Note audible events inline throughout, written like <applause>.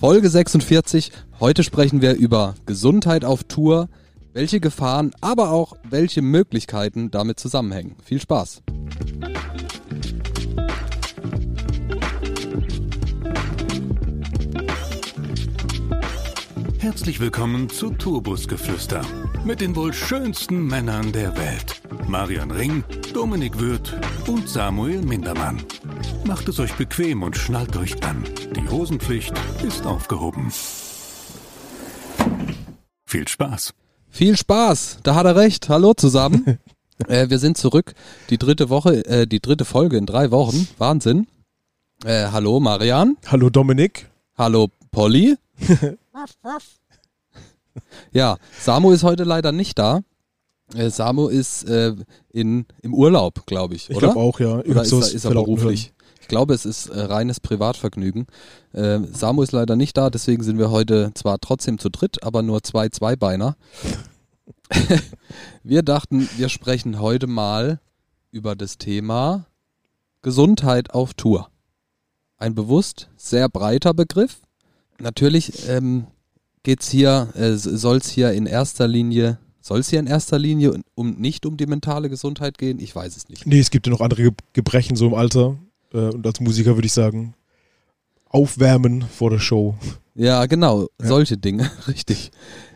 Folge 46. Heute sprechen wir über Gesundheit auf Tour, welche Gefahren, aber auch welche Möglichkeiten damit zusammenhängen. Viel Spaß! Herzlich willkommen zu Tourbusgeflüster mit den wohl schönsten Männern der Welt. Marian Ring, Dominik Würth und Samuel Mindermann. Macht es euch bequem und schnallt euch an. Die Hosenpflicht ist aufgehoben. Viel Spaß. Viel Spaß, da hat er recht. Hallo zusammen. <laughs> äh, wir sind zurück. Die dritte Woche, äh, die dritte Folge in drei Wochen. Wahnsinn. Äh, hallo Marian. Hallo Dominik. Hallo Polly. <laughs> ja, Samu ist heute leider nicht da. Äh, Samu ist äh, in, im Urlaub, glaube ich, Ich glaube auch, ja. Oder ist er, ist er beruflich? Ich glaube, es ist äh, reines Privatvergnügen. Äh, Samu ist leider nicht da, deswegen sind wir heute zwar trotzdem zu dritt, aber nur zwei Zweibeiner. <laughs> wir dachten, wir sprechen heute mal über das Thema Gesundheit auf Tour. Ein bewusst sehr breiter Begriff. Natürlich ähm, geht's hier, äh, soll es hier in erster Linie, soll es hier in erster Linie um nicht um die mentale Gesundheit gehen? Ich weiß es nicht. Nee, es gibt ja noch andere Ge Gebrechen so im Alter. Äh, und als Musiker würde ich sagen, aufwärmen vor der Show. Ja, genau, Ja. solche Dinge, <laughs> richtig.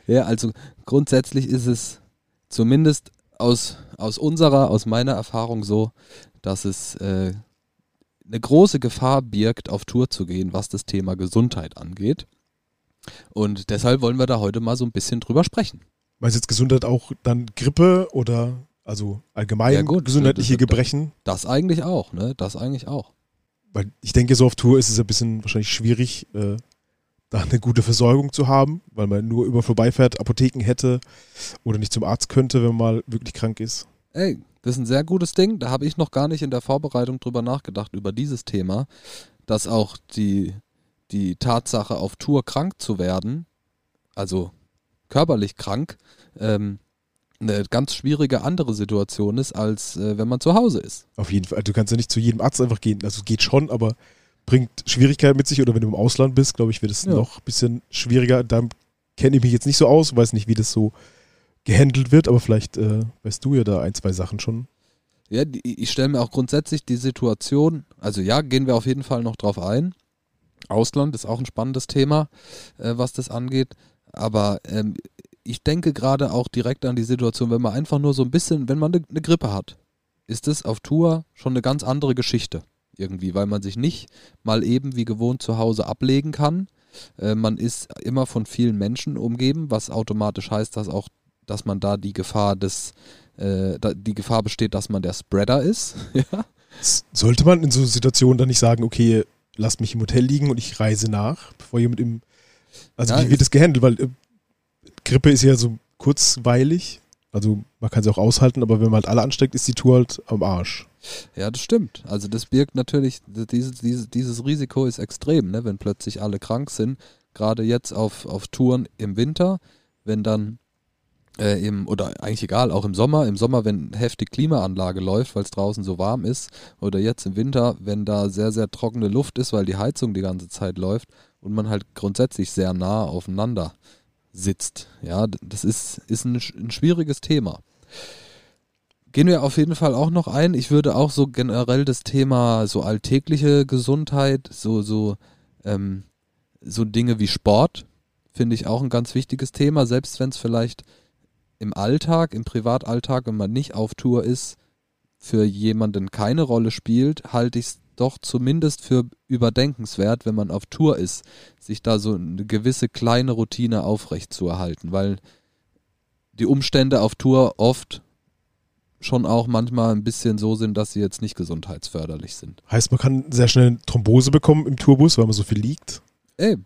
Ja, also grundsätzlich ist es zumindest aus, aus unserer, aus meiner Erfahrung so, dass es äh, eine große Gefahr birgt, auf Tour zu gehen, was das Thema Gesundheit angeht. Und deshalb wollen wir da heute mal so ein bisschen drüber sprechen. Meinst du jetzt Gesundheit auch dann Grippe oder also allgemein Ja, gut, gesundheitliche das- das- Gebrechen? Das eigentlich auch, ne? Das eigentlich auch. Weil ich denke, so auf Tour ist es ein bisschen wahrscheinlich schwierig, äh, da eine gute Versorgung zu haben, weil man nur über vorbeifährt, Apotheken hätte oder nicht zum Arzt könnte, wenn man mal wirklich krank ist. Ey, das ist ein sehr gutes Ding. Da habe ich noch gar nicht in der Vorbereitung drüber nachgedacht, über dieses Thema, dass auch die, die Tatsache, auf Tour krank zu werden, also körperlich krank, ähm, eine ganz schwierige andere Situation ist, als äh, wenn man zu Hause ist. Auf jeden Fall. Du kannst ja nicht zu jedem Arzt einfach gehen. Also geht schon, aber bringt Schwierigkeiten mit sich. Oder wenn du im Ausland bist, glaube ich, wird es Ja. noch ein bisschen schwieriger. Da kenne ich mich jetzt nicht so aus, weiß nicht, wie das so gehandelt wird, aber vielleicht äh, weißt du ja da ein, zwei Sachen schon. Ja, die, ich stelle mir auch grundsätzlich die Situation, also ja, gehen wir auf jeden Fall noch drauf ein. Ausland ist auch ein spannendes Thema, äh, was das angeht. Aber ähm, ich denke gerade auch direkt an die Situation, wenn man einfach nur so ein bisschen, wenn man eine ne Grippe hat, ist es auf Tour schon eine ganz andere Geschichte irgendwie, weil man sich nicht mal eben wie gewohnt zu Hause ablegen kann. Äh, man ist immer von vielen Menschen umgeben, was automatisch heißt, dass auch, dass man da die Gefahr des äh, da, die Gefahr besteht, dass man der Spreader ist. <laughs> Sollte man in so Situationen dann nicht sagen, okay, lasst mich im Hotel liegen und ich reise nach, bevor jemand im. Also Ja, wie wird das gehandelt? Weil äh, Grippe ist ja so kurzweilig. Also man kann sie auch aushalten, aber wenn man halt alle ansteckt, ist die Tour halt am Arsch. ja, das stimmt. Also das birgt natürlich, dieses, dieses, dieses Risiko ist extrem, ne? wenn plötzlich alle krank sind. Gerade jetzt auf, auf Touren im Winter, wenn dann äh, im, oder eigentlich egal, auch im Sommer, im Sommer, wenn heftig Klimaanlage läuft, weil es draußen so warm ist, oder jetzt im Winter, wenn da sehr, sehr trockene Luft ist, weil die Heizung die ganze Zeit läuft und man halt grundsätzlich sehr nah aufeinander sitzt. Ja, das ist, ist ein, ein schwieriges Thema. Gehen wir auf jeden Fall auch noch ein. Ich würde auch so generell das Thema so alltägliche Gesundheit, so, so, ähm, so Dinge wie Sport, finde ich auch ein ganz wichtiges Thema, selbst wenn es vielleicht im Alltag, im Privatalltag, wenn man nicht auf Tour ist, für jemanden keine Rolle spielt, halte ich es doch zumindest für überdenkenswert, wenn man auf Tour ist, sich da so eine gewisse kleine Routine aufrecht zu erhalten, weil die Umstände auf Tour oft schon auch manchmal ein bisschen so sind, dass sie jetzt nicht gesundheitsförderlich sind. Heißt, man kann sehr schnell Thrombose bekommen im Tourbus, weil man so viel liegt. Ey,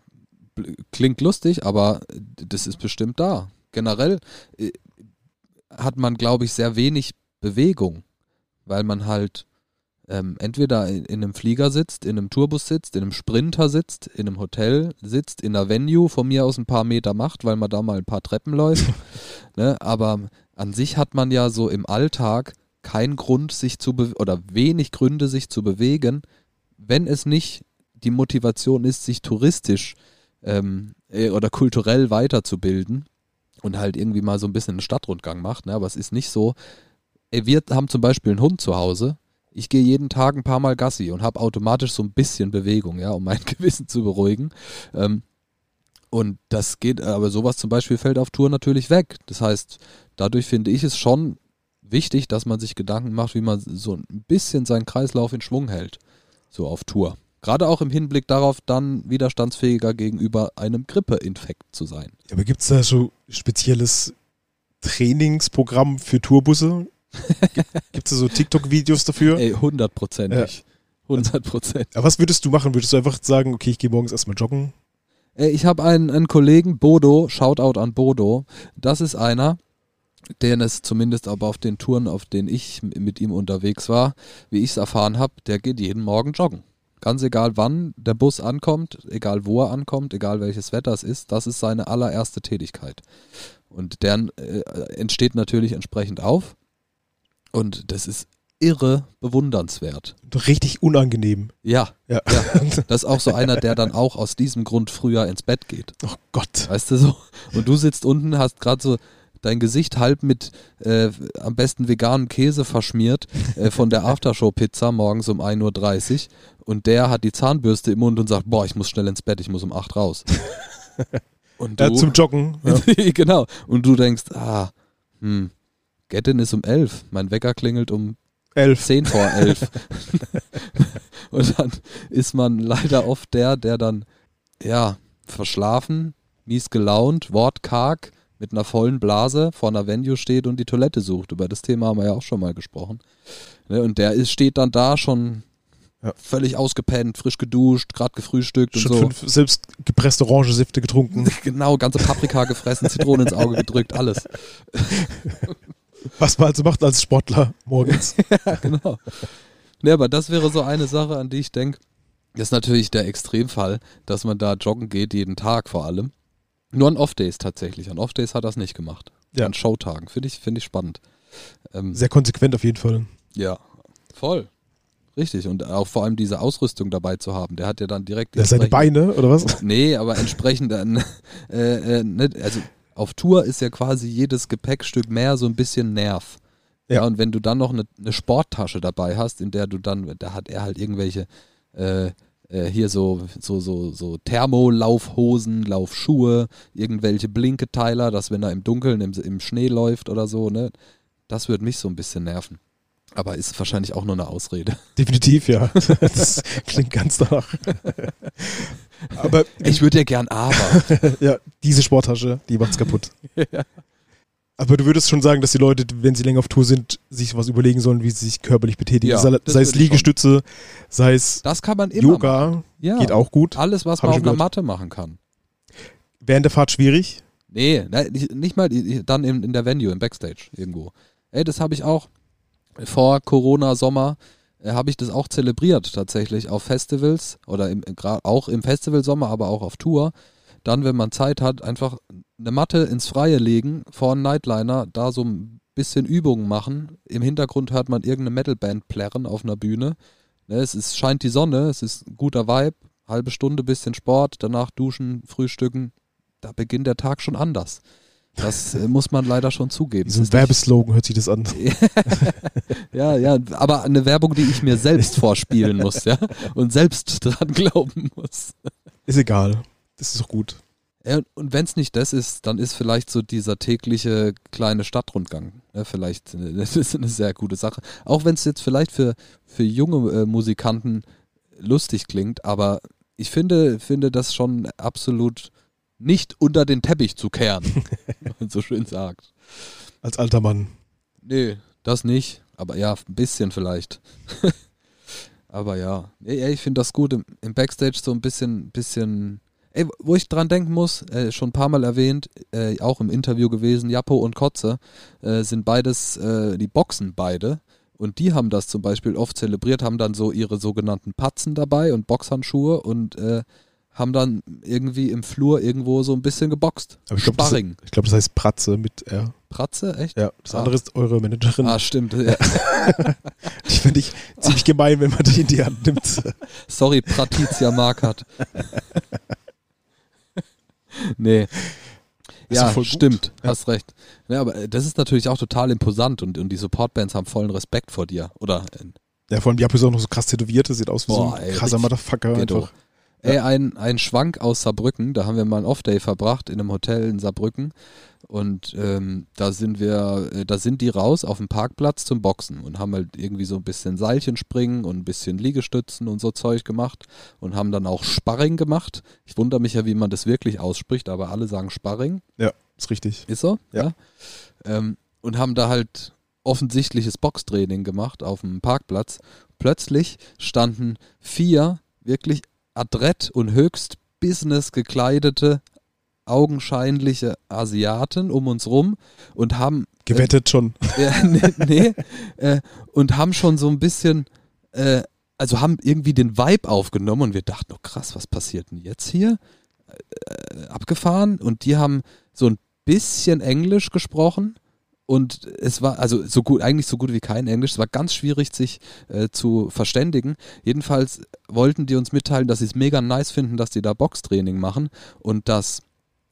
klingt lustig, aber das ist bestimmt da. Generell äh, hat man, glaube ich, sehr wenig Bewegung, weil man halt ähm, entweder in, in einem Flieger sitzt, in einem Tourbus sitzt, in einem Sprinter sitzt, in einem Hotel sitzt, in einer Venue von mir aus ein paar Meter macht, weil man da mal ein paar Treppen läuft. <laughs> ne? Aber an sich hat man ja so im Alltag keinen Grund, sich zu be oder wenig Gründe, sich zu bewegen, wenn es nicht die Motivation ist, sich touristisch ähm, äh, oder kulturell weiterzubilden und halt irgendwie mal so ein bisschen einen Stadtrundgang macht. Ne? Aber es ist nicht so, wir haben zum Beispiel einen Hund zu Hause. Ich gehe jeden Tag ein paar Mal Gassi und habe automatisch so ein bisschen Bewegung, ja, um mein <laughs> Gewissen zu beruhigen. Ähm, und das geht, aber sowas zum Beispiel fällt auf Tour natürlich weg. Das heißt, dadurch finde ich es schon wichtig, dass man sich Gedanken macht, wie man so ein bisschen seinen Kreislauf in Schwung hält. So auf Tour. Gerade auch im Hinblick darauf, dann widerstandsfähiger gegenüber einem Grippeinfekt zu sein. Aber gibt es da so spezielles Trainingsprogramm für Tourbusse? <laughs> Gibt es so TikTok-Videos dafür? Ey, hundertprozentig. Hundert Prozent. Aber was würdest du machen? Würdest du einfach sagen, okay, ich gehe morgens erstmal joggen? Ey, Ich habe einen, einen Kollegen, Bodo, Shoutout an Bodo. Das ist einer, der es zumindest aber auf den Touren, auf denen ich mit ihm unterwegs war, wie ich es erfahren habe, der geht jeden Morgen joggen. Ganz egal wann der Bus ankommt, egal wo er ankommt, egal welches Wetter es ist, das ist seine allererste Tätigkeit. Und deren äh, entsteht natürlich entsprechend auf. Und das ist irre bewundernswert. Richtig unangenehm. Ja, Ja. ja. Das ist auch so einer, der dann auch aus diesem Grund früher ins Bett geht. Oh Gott. Weißt du so? Und du sitzt unten, hast gerade so dein Gesicht halb mit äh, am besten veganen Käse verschmiert äh, von der Aftershow-Pizza morgens um 1.30 Uhr und der hat die Zahnbürste im Mund und sagt, boah, ich muss schnell ins Bett, ich muss um 8 raus. <laughs> Und Ja, du, zum Joggen. Ja. <laughs> genau. Und du denkst, ah, hm, Gettin ist um 11, mein Wecker klingelt um Elf. 10 vor 11. <laughs> <laughs> und dann ist man leider oft der, der dann, ja, verschlafen, mies gelaunt, wortkarg, mit einer vollen Blase vor einer Venue steht und die Toilette sucht. Über das Thema haben wir ja auch schon mal gesprochen. Ne, und der ist, steht dann da schon Ja. völlig ausgepennt, frisch geduscht, gerade gefrühstückt und Schon so. fünf selbst gepresste Orangensäfte getrunken. <laughs> Genau, ganze Paprika gefressen, Zitrone ins Auge gedrückt, alles. Was man also macht als Sportler morgens. <laughs> genau. Ne, aber das wäre so eine Sache, an die ich denke. Das ist natürlich der Extremfall, dass man da joggen geht, jeden Tag vor allem. Nur an Off-Days tatsächlich. An Off-Days hat er es nicht gemacht. Ja. An Showtagen. Finde ich, finde ich spannend. Ähm, Sehr konsequent auf jeden Fall. ja, voll. Richtig. Und auch vor allem diese Ausrüstung dabei zu haben. Der hat ja dann direkt. Ja, seine Beine, oder was? Nee, aber entsprechend dann, <laughs> äh, äh, ne, also auf Tour ist ja quasi jedes Gepäckstück mehr so ein bisschen Nerv. Ja. Ja. und wenn du dann noch eine, eine Sporttasche dabei hast, in der du dann, da hat er halt irgendwelche äh, äh, hier so, so, so, so Thermolaufhosen, Laufschuhe, irgendwelche Blinketeiler, dass wenn er im Dunkeln, im, im Schnee läuft oder so, ne, das würde mich so ein bisschen nerven. Aber ist wahrscheinlich auch nur eine Ausrede. <laughs> Definitiv, ja. Das klingt ganz danach. <laughs> Aber Ich würde ja gern aber. <laughs> ja, diese Sporttasche, die macht's kaputt. Aber du würdest schon sagen, dass die Leute, wenn sie länger auf Tour sind, sich was überlegen sollen, wie sie sich körperlich betätigen. Ja, sei, es Liegestütze, sei es Das kann man immer. Yoga, Ja. geht auch gut. Alles, was man auf einer. Matte machen kann. Während der Fahrt schwierig. Nee, ne, nicht nicht mal dann in, in der Venue, im Backstage irgendwo. Ey, das habe ich auch vor Corona-Sommer, äh, habe ich das auch zelebriert tatsächlich auf Festivals oder im, gra- auch im Festivalsommer, aber auch auf Tour. Dann, wenn man Zeit hat, einfach eine Matte ins Freie legen, vor einem Nightliner, da so ein bisschen Übungen machen. Im Hintergrund hört man irgendeine Metalband plärren auf einer Bühne. Ne, es ist, scheint die Sonne, es ist ein guter Vibe, halbe Stunde bisschen Sport, danach duschen, frühstücken. Da beginnt der Tag schon anders. Das äh, muss man leider schon zugeben. So ein Werbeslogan hört sich das an. <laughs> ja, ja, aber eine Werbung, die ich mir selbst vorspielen muss, ja, und selbst dran glauben muss. Ist egal. Das ist doch gut. Ja, und wenn es nicht das ist, dann ist vielleicht so dieser tägliche kleine Stadtrundgang. Ja, vielleicht, äh, <laughs> das ist eine sehr gute Sache. Auch wenn es jetzt vielleicht für, für junge äh, Musikanten lustig klingt, aber ich finde, finde das schon absolut nicht unter den Teppich zu kehren, <laughs> wie man so schön sagt. Als alter Mann. Nee, das nicht. Aber ja, ein bisschen vielleicht. <laughs> aber ja. Ey, ich finde das gut im, im Backstage so ein bisschen, bisschen. Ey, wo ich dran denken muss, äh, schon ein paar Mal erwähnt, äh, auch im Interview gewesen, Jappo und Kotze äh, sind beides, äh, die boxen beide. Und die haben das zum Beispiel oft zelebriert, haben dann so ihre sogenannten Patzen dabei und Boxhandschuhe und äh, haben dann irgendwie im Flur irgendwo so ein bisschen geboxt. Aber ich glaube, das, ich glaub, das heißt Pratze mit R. Pratze, echt? Ja, das Ah. andere ist eure Managerin. Ah, stimmt. Ja. <laughs> Ich finde ich ziemlich gemein, wenn man die in die Hand nimmt. <laughs> Sorry, Pratizia Markert. nee. Ist Ja, doch stimmt, Ja. hast recht. Ja, aber äh, das ist natürlich auch total imposant und, und die Supportbands haben vollen Respekt vor dir. Oder Ja, vor allem Japo ist auch noch so krass tätowiert, das sieht aus wie so Boah, ein ey, krasser Motherfucker Ghetto. einfach. Ey, ein, ein Schwank aus Saarbrücken, da haben wir mal einen Off-Day verbracht in einem Hotel in Saarbrücken und ähm, da sind wir, äh, da sind die raus auf dem Parkplatz zum Boxen und haben halt irgendwie so ein bisschen Seilchenspringen und ein bisschen Liegestützen und so Zeug gemacht und haben dann auch Sparring gemacht. Ich wundere mich ja, wie man das wirklich ausspricht, aber alle sagen Sparring. Ja, ist richtig. Ist so? Ja. Ähm, und haben da halt offensichtliches Boxtraining gemacht auf dem Parkplatz. Plötzlich standen vier wirklich adrett und höchst business gekleidete, augenscheinliche Asiaten um uns rum und haben Gewettet schon. ja, <laughs> nee, nee äh, und haben schon so ein bisschen, äh, also haben irgendwie den Vibe aufgenommen und wir dachten, oh krass, was passiert denn jetzt hier? Äh, abgefahren und die haben so ein bisschen Englisch gesprochen und es war also so gut, eigentlich so gut wie kein Englisch. Es war ganz schwierig, sich äh, zu verständigen. Jedenfalls wollten die uns mitteilen, dass sie es mega nice finden, dass die da Boxtraining machen und dass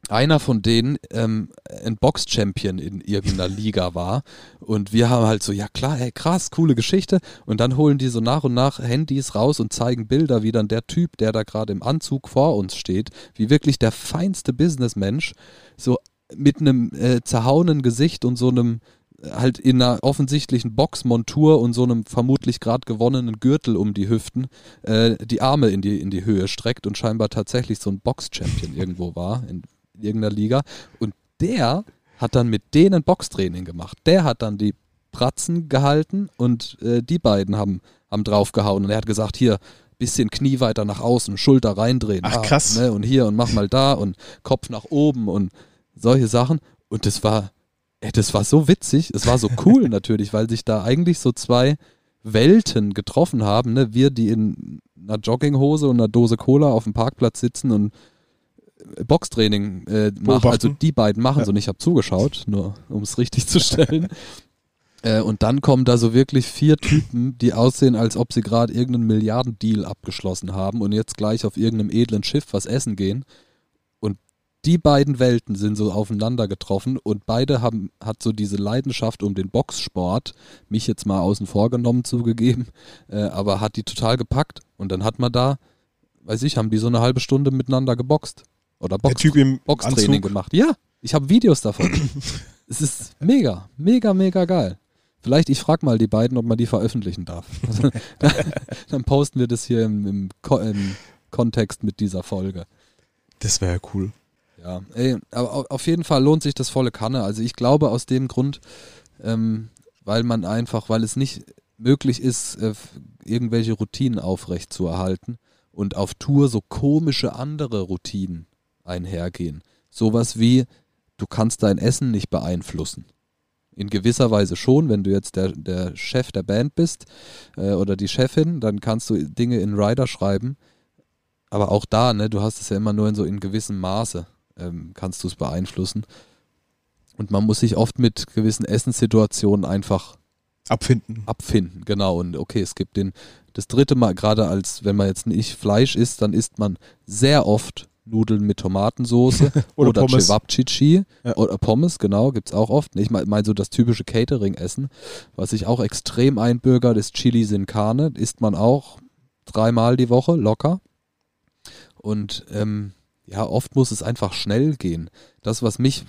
einer von denen ähm, ein Box-Champion in irgendeiner Liga war. Und wir haben halt so, ja klar, ey, krass, coole Geschichte. Und dann holen die so nach und nach Handys raus und zeigen Bilder, wie dann der Typ, der da gerade im Anzug vor uns steht, wie wirklich der feinste Businessmensch, so mit einem äh, zerhauenen Gesicht und so einem äh, halt in einer offensichtlichen Boxmontur und so einem vermutlich gerade gewonnenen Gürtel um die Hüften äh, die Arme in die, in die Höhe streckt und scheinbar tatsächlich so ein Box-Champion irgendwo war in irgendeiner Liga. Und der hat dann mit denen Boxtraining gemacht. Der hat dann die Pratzen gehalten und äh, die beiden haben, haben draufgehauen. Und er hat gesagt, hier, bisschen Knie weiter nach außen, Schulter reindrehen. Ach, krass. ne, und hier und mach mal da und Kopf nach oben und solche Sachen. Und das war, ey, das war so witzig. Es war so cool <laughs> natürlich, weil sich da eigentlich so zwei Welten getroffen haben. Ne? Wir, die in einer Jogginghose und einer Dose Cola auf dem Parkplatz sitzen und Boxtraining äh, machen. Also die beiden machen Ja. so und ich habe zugeschaut, nur um es richtig zu stellen. <laughs> Äh, und dann kommen da so wirklich vier Typen, die aussehen, als ob sie gerade irgendeinen Milliardendeal abgeschlossen haben und jetzt gleich auf irgendeinem edlen Schiff was essen gehen. Die beiden Welten sind so aufeinander getroffen und beide haben, hat so diese Leidenschaft um den Boxsport, mich jetzt mal außen vor genommen zugegeben, äh, aber hat die total gepackt und dann hat man da, weiß ich, haben die so eine halbe Stunde miteinander geboxt. Oder Der Box, Typ im Boxtraining Anzug. gemacht. Ja, ich habe Videos davon. <laughs> es ist mega, mega, mega geil. Vielleicht, ich frage mal die beiden, ob man die veröffentlichen darf. <laughs> <laughs> Dann posten wir das hier im, im, Ko im Kontext mit dieser Folge. Das wäre ja cool. Ja, ey, aber au- auf jeden Fall lohnt sich das volle Kanne. Also ich glaube aus dem Grund, ähm, weil man einfach, weil es nicht möglich ist, äh, irgendwelche Routinen aufrecht zu erhalten und auf Tour so komische andere Routinen einhergehen. Sowas wie, du kannst dein Essen nicht beeinflussen. In gewisser Weise schon, wenn du jetzt der, der Chef der Band bist äh, oder die Chefin, dann kannst du Dinge in Rider schreiben. Aber auch da, ne, du hast es ja immer nur in so in gewissem Maße, ähm, kannst du es beeinflussen. Und man muss sich oft mit gewissen Essenssituationen einfach Abfinden. abfinden, genau. Und okay, es gibt den, das dritte Mal, gerade als wenn man jetzt nicht Fleisch isst, dann isst man sehr oft Nudeln mit Tomatensauce <laughs> Oder oder, Pommes. Cevapcici Ja. oder Pommes, genau, gibt's auch oft. Ich meine mein so das typische Catering-Essen, was sich auch extrem einbürgert, ist Chili sin Carne, isst man auch dreimal die Woche, locker. Und ähm, ja, oft muss es einfach schnell gehen. Das, was mich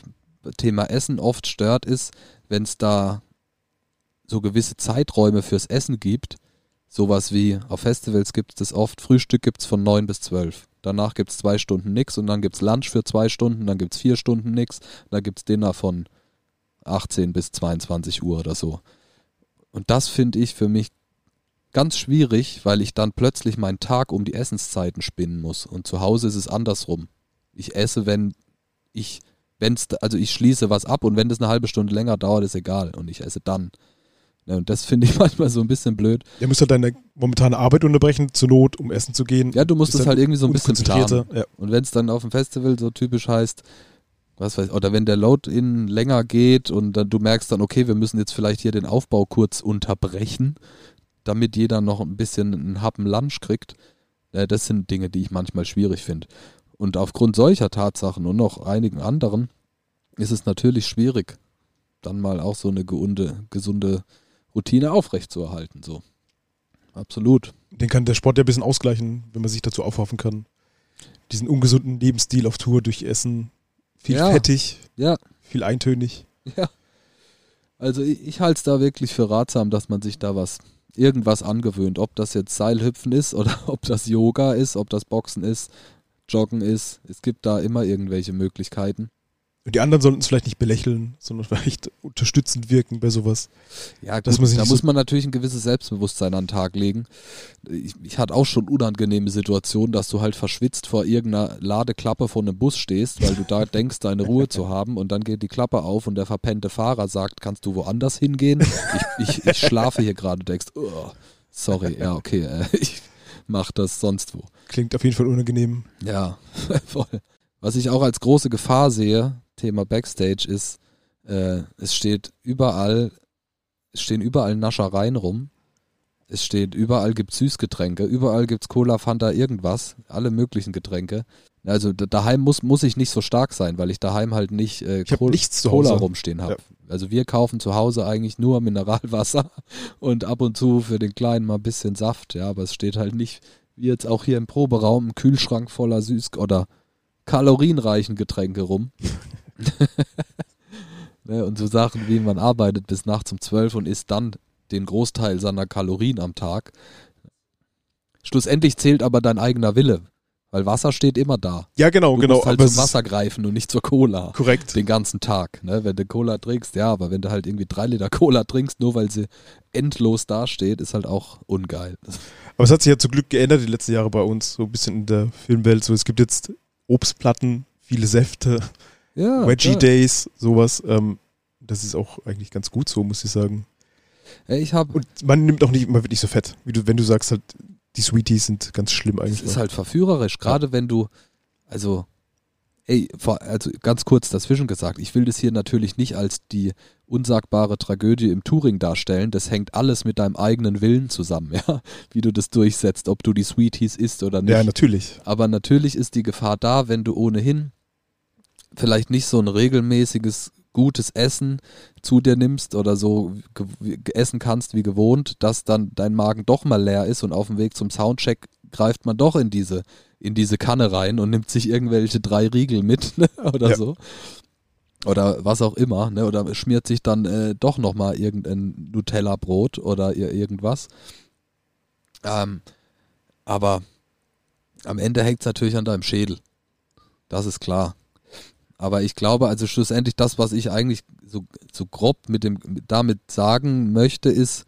Thema Essen oft stört, ist, wenn es da so gewisse Zeiträume fürs Essen gibt. Sowas wie auf Festivals gibt es das oft. Frühstück gibt es von 9 bis 12. Danach gibt es zwei Stunden nix und dann gibt es Lunch für zwei Stunden, dann gibt es vier Stunden nix, dann gibt es Dinner von 18 bis 22 Uhr oder so. Und das finde ich für mich ganz schwierig, weil ich dann plötzlich meinen Tag um die Essenszeiten spinnen muss. Und zu Hause ist es andersrum. Ich esse, wenn ich, wenn's, also ich schließe was ab und wenn das eine halbe Stunde länger dauert, ist egal. Und ich esse dann. Ja, und das <laughs> finde ich manchmal so ein bisschen blöd. Ihr müsst halt deine momentane Arbeit unterbrechen, zur Not, um essen zu gehen. Ja, du musst es halt irgendwie so ein bisschen planen. Ja. Und wenn es dann auf dem Festival so typisch heißt, was weiß oder wenn der Load-In länger geht und dann du merkst dann, okay, wir müssen jetzt vielleicht hier den Aufbau kurz unterbrechen, damit jeder noch ein bisschen einen Happen Lunch kriegt. Äh, das sind Dinge, die ich manchmal schwierig finde. Und aufgrund solcher Tatsachen und noch einigen anderen ist es natürlich schwierig, dann mal auch so eine gesunde, gesunde Routine aufrechtzuerhalten. So. Absolut. Den kann der Sport ja ein bisschen ausgleichen, wenn man sich dazu aufhoffen kann. Diesen ungesunden Lebensstil auf Tour durch Essen. Viel Ja. fettig, Ja, viel eintönig. ja. Also ich, ich halte es da wirklich für ratsam, dass man sich da was, irgendwas angewöhnt. Ob das jetzt Seilhüpfen ist oder <laughs> ob das Yoga ist, ob das Boxen ist, Joggen ist. Es gibt da immer irgendwelche Möglichkeiten. Und die anderen sollten es vielleicht nicht belächeln, sondern <laughs> vielleicht unterstützend wirken bei sowas. Ja, Dass gut, man sich da nicht muss so- man natürlich ein gewisses Selbstbewusstsein an den Tag legen. Ich, ich hatte auch schon unangenehme Situationen, dass du halt verschwitzt vor irgendeiner Ladeklappe von einem Bus stehst, weil du da <laughs> denkst, deine Ruhe zu haben und dann geht die Klappe auf und der verpennte Fahrer sagt, kannst du woanders hingehen? Ich, ich, ich <laughs> schlafe hier gerade, denkst, oh, sorry, ja, okay, äh, ich mach das sonst wo. Klingt auf jeden Fall unangenehm. Ja, voll. Was ich auch als große Gefahr sehe, Thema Backstage, ist, äh, es steht überall, es stehen überall Naschereien rum. Es steht, überall gibt Süßgetränke, überall gibt's Cola, Fanta, irgendwas, alle möglichen Getränke. Also da- daheim muss, muss ich nicht so stark sein, weil ich daheim halt nicht äh, Cola Hause. rumstehen habe. Also wir kaufen zu Hause eigentlich nur Mineralwasser <laughs> und ab und zu für den Kleinen mal ein bisschen Saft, ja, aber es steht halt nicht, wie jetzt auch hier im Proberaum, ein Kühlschrank voller süß- oder kalorienreichen Getränke rum. <laughs> <laughs> ne, und so Sachen wie man arbeitet bis nachts um 12 und isst dann den Großteil seiner Kalorien am Tag. Schlussendlich zählt aber dein eigener Wille, weil Wasser steht immer da. Ja, genau, Du genau. musst halt aber zum Wasser greifen und nicht zur Cola korrekt. den ganzen Tag. Ne? Wenn du Cola trinkst, ja, aber wenn du halt irgendwie drei Liter Cola trinkst, nur weil sie endlos dasteht, ist halt auch ungeil. Aber es hat sich ja zum Glück geändert die letzten Jahre bei uns, so ein bisschen in der Filmwelt. So, es gibt jetzt Obstplatten, viele Säfte, Ja, Veggie ja. Days, sowas. Ähm, das ist auch eigentlich ganz gut so, muss ich sagen. Ich habe, Und man nimmt auch nicht, man wird nicht so fett. Wie du, wenn du sagst halt, die Sweeties sind ganz schlimm eigentlich. ist noch. halt verführerisch, gerade wenn du, also, ey, also ganz kurz dazwischen gesagt, ich will das hier natürlich nicht als die unsagbare Tragödie im Touring darstellen. Das hängt alles mit deinem eigenen Willen zusammen, <laughs> ja, wie du das durchsetzt, ob du die Sweeties isst oder nicht. ja, natürlich. Aber natürlich ist die Gefahr da, wenn du ohnehin vielleicht nicht so ein regelmäßiges gutes Essen zu dir nimmst oder so essen kannst wie gewohnt, dass dann dein Magen doch mal leer ist und auf dem Weg zum Soundcheck greift man doch in diese in diese Kanne rein und nimmt sich irgendwelche drei Riegel mit <laughs> ne, oder Ja. so. Oder was auch immer, ne? Oder schmiert sich dann äh, doch nochmal irgendein Nutella-Brot oder ir irgendwas. Ähm, aber am Ende hängt es natürlich an deinem Schädel. Das ist klar. Aber ich glaube, also schlussendlich das, was ich eigentlich so, so grob mit dem, damit sagen möchte, ist,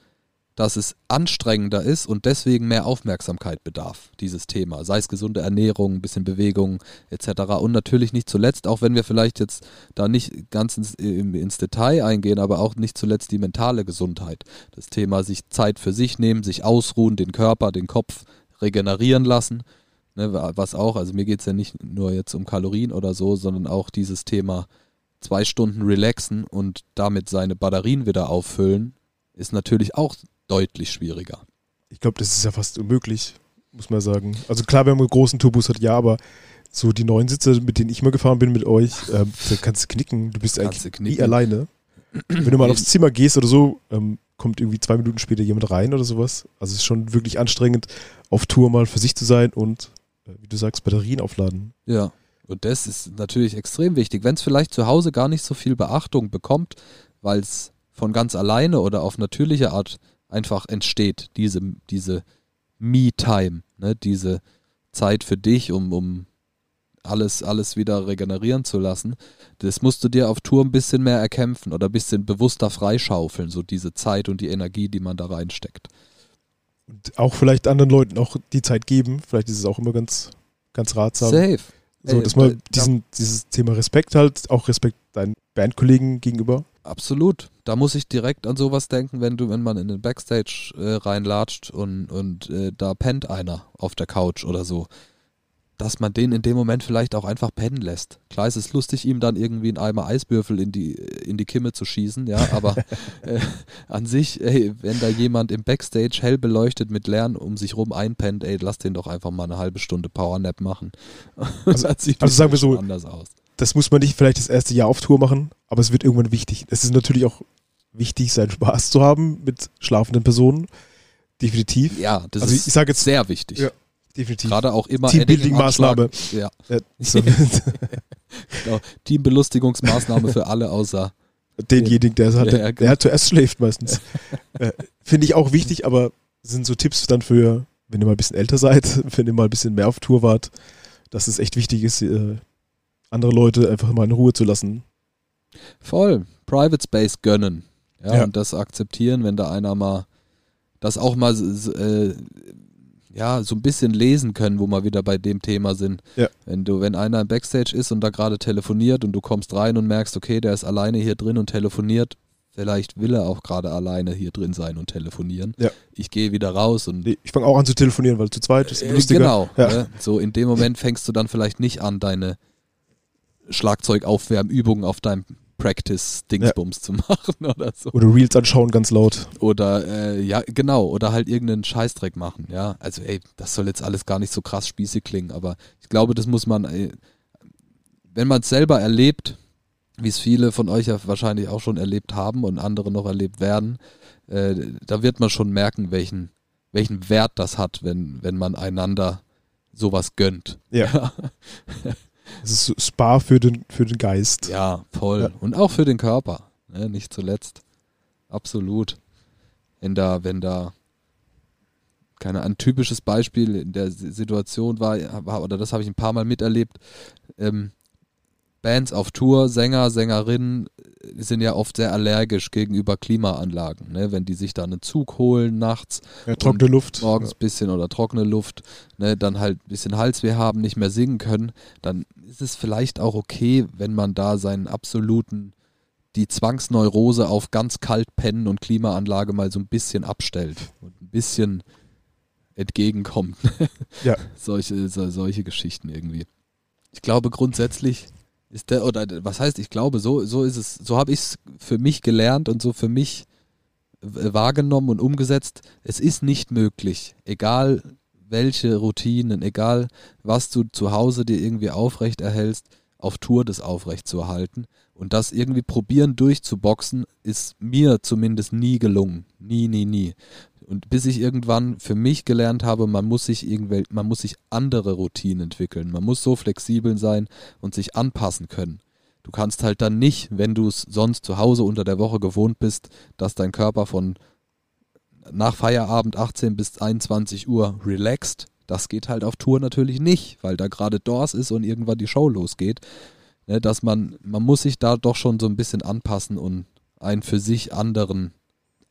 dass es anstrengender ist und deswegen mehr Aufmerksamkeit bedarf, dieses Thema. Sei es gesunde Ernährung, ein bisschen Bewegung etc. Und natürlich nicht zuletzt, auch wenn wir vielleicht jetzt da nicht ganz ins, ins Detail eingehen, aber auch nicht zuletzt die mentale Gesundheit. Das Thema sich Zeit für sich nehmen, sich ausruhen, den Körper, den Kopf regenerieren lassen. Ne, wa- was auch, also mir geht es ja nicht nur jetzt um Kalorien oder so, sondern auch dieses Thema zwei Stunden relaxen und damit seine Batterien wieder auffüllen, ist natürlich auch deutlich schwieriger. Ich glaube, das ist ja fast unmöglich, muss man sagen. Also klar, wenn man einen großen Tourbus hat, ja, aber so die neuen Sitze, mit denen ich mal gefahren bin mit euch, ähm, da kannst du knicken. Du bist Kannst eigentlich du nie alleine. Wenn du mal aufs Zimmer gehst oder so, ähm, kommt irgendwie zwei Minuten später jemand rein oder sowas. Also es ist schon wirklich anstrengend, auf Tour mal für sich zu sein und, wie du sagst, Batterien aufladen. Ja. Und das ist natürlich extrem wichtig. Wenn es vielleicht zu Hause gar nicht so viel Beachtung bekommt, weil es von ganz alleine oder auf natürliche Art einfach entsteht, diese, diese Me-Time, ne? diese Zeit für dich, um, um alles, alles wieder regenerieren zu lassen. Das musst du dir auf Tour ein bisschen mehr erkämpfen oder ein bisschen bewusster freischaufeln, so diese Zeit und die Energie, die man da reinsteckt. Und auch vielleicht anderen Leuten auch die Zeit geben. Vielleicht ist es auch immer ganz, ganz ratsam. Safe. So, Ey, dass man diesen, dieses Thema Respekt halt, auch Respekt deinen Bandkollegen gegenüber. Absolut. Da muss ich direkt an sowas denken, wenn du, wenn man in den Backstage äh, reinlatscht und, und äh, da pennt einer auf der Couch oder so. Dass man den in dem Moment vielleicht auch einfach pennen lässt. Klar ist es lustig, ihm dann irgendwie einen Eimer Eiswürfel in die, in die Kimme zu schießen, ja, aber <laughs> äh, an sich, ey, wenn da jemand im Backstage hell beleuchtet mit Lernen um sich rum einpennt, ey, lass den doch einfach mal eine halbe Stunde Powernap machen. <laughs> Also, also sagen wir so, anders aus. Das muss man nicht vielleicht das erste Jahr auf Tour machen, aber es wird irgendwann wichtig. Es ist natürlich auch wichtig, seinen Spaß zu haben mit schlafenden Personen. Definitiv. Ja, das also ist ich, ich jetzt, sehr wichtig. Ja, definitiv. Gerade auch immer Teambuilding-Maßnahme. Ja. <laughs> genau. Teambelustigungsmaßnahme für alle außer denjenigen, der, hat, ja, ja, genau. der zuerst schläft meistens. <laughs> äh, Finde ich auch wichtig, aber sind so Tipps dann für, wenn ihr mal ein bisschen älter seid, <laughs> wenn ihr mal ein bisschen mehr auf Tour wart, dass es echt wichtig ist, äh, andere Leute einfach mal in Ruhe zu lassen. Voll. Private Space gönnen. Ja, ja. und das akzeptieren, wenn da einer mal das auch mal äh, ja, so ein bisschen lesen können, wo wir wieder bei dem Thema sind. Ja. Wenn du, wenn einer im Backstage ist und da gerade telefoniert und du kommst rein und merkst, okay, der ist alleine hier drin und telefoniert, vielleicht will er auch gerade alleine hier drin sein und telefonieren. Ja. Ich gehe wieder raus und. Nee, ich fange auch an zu telefonieren, weil zu zweit ist äh, lustiger. Genau. Ja. Ne? So in dem Moment fängst du dann vielleicht nicht an, deine Schlagzeugaufwärmübungen auf deinem Practice-Dingsbums ja. zu <laughs> machen oder so. Oder Reels anschauen ganz laut. Oder, äh, ja, genau, oder halt irgendeinen Scheißdreck machen, ja. Also, ey, das soll jetzt alles gar nicht so krass spießig klingen, aber ich glaube, das muss man, ey, wenn man es selber erlebt, wie es viele von euch ja wahrscheinlich auch schon erlebt haben und andere noch erlebt werden, äh, da wird man schon merken, welchen, welchen Wert das hat, wenn, wenn man einander sowas gönnt. Ja. <laughs> Es ist Spa für den, für den Geist. Ja, voll. Ja. Und auch für den Körper, ne? nicht zuletzt. Absolut. Wenn da, wenn da, keine ein typisches Beispiel in der Situation war, oder das habe ich ein paar Mal miterlebt, ähm, Bands auf Tour, Sänger, Sängerinnen sind ja oft sehr allergisch gegenüber Klimaanlagen. Ne? Wenn die sich da einen Zug holen nachts, ja, trockene Luft, morgens ein ja. bisschen oder trockene Luft, ne? dann halt ein bisschen Halsweh haben, nicht mehr singen können, dann ist es vielleicht auch okay, wenn man da seinen absoluten, die Zwangsneurose auf ganz kalt pennen und Klimaanlage mal so ein bisschen abstellt und ein bisschen entgegenkommt. <laughs> ja. solche, so, solche Geschichten irgendwie. Ich glaube grundsätzlich ist der, oder was heißt, ich glaube, so, so ist es, so habe ich es für mich gelernt und so für mich wahrgenommen und umgesetzt. Es ist nicht möglich, egal welche Routinen, egal was du zu Hause dir irgendwie aufrecht erhältst, auf Tour das aufrecht zu erhalten. Und das irgendwie probieren durchzuboxen, ist mir zumindest nie gelungen. Nie, nie, nie. Und bis ich irgendwann für mich gelernt habe, man muss sich irgendwel man muss sich andere Routinen entwickeln. Man muss so flexibel sein und sich anpassen können. Du kannst halt dann nicht, wenn du es sonst zu Hause unter der Woche gewohnt bist, dass dein Körper von nach Feierabend 18 bis 21 Uhr relaxed. Das geht halt auf Tour natürlich nicht, weil da gerade Doors ist und irgendwann die Show losgeht. Ne, dass man, man muss sich da doch schon so ein bisschen anpassen und einen für sich anderen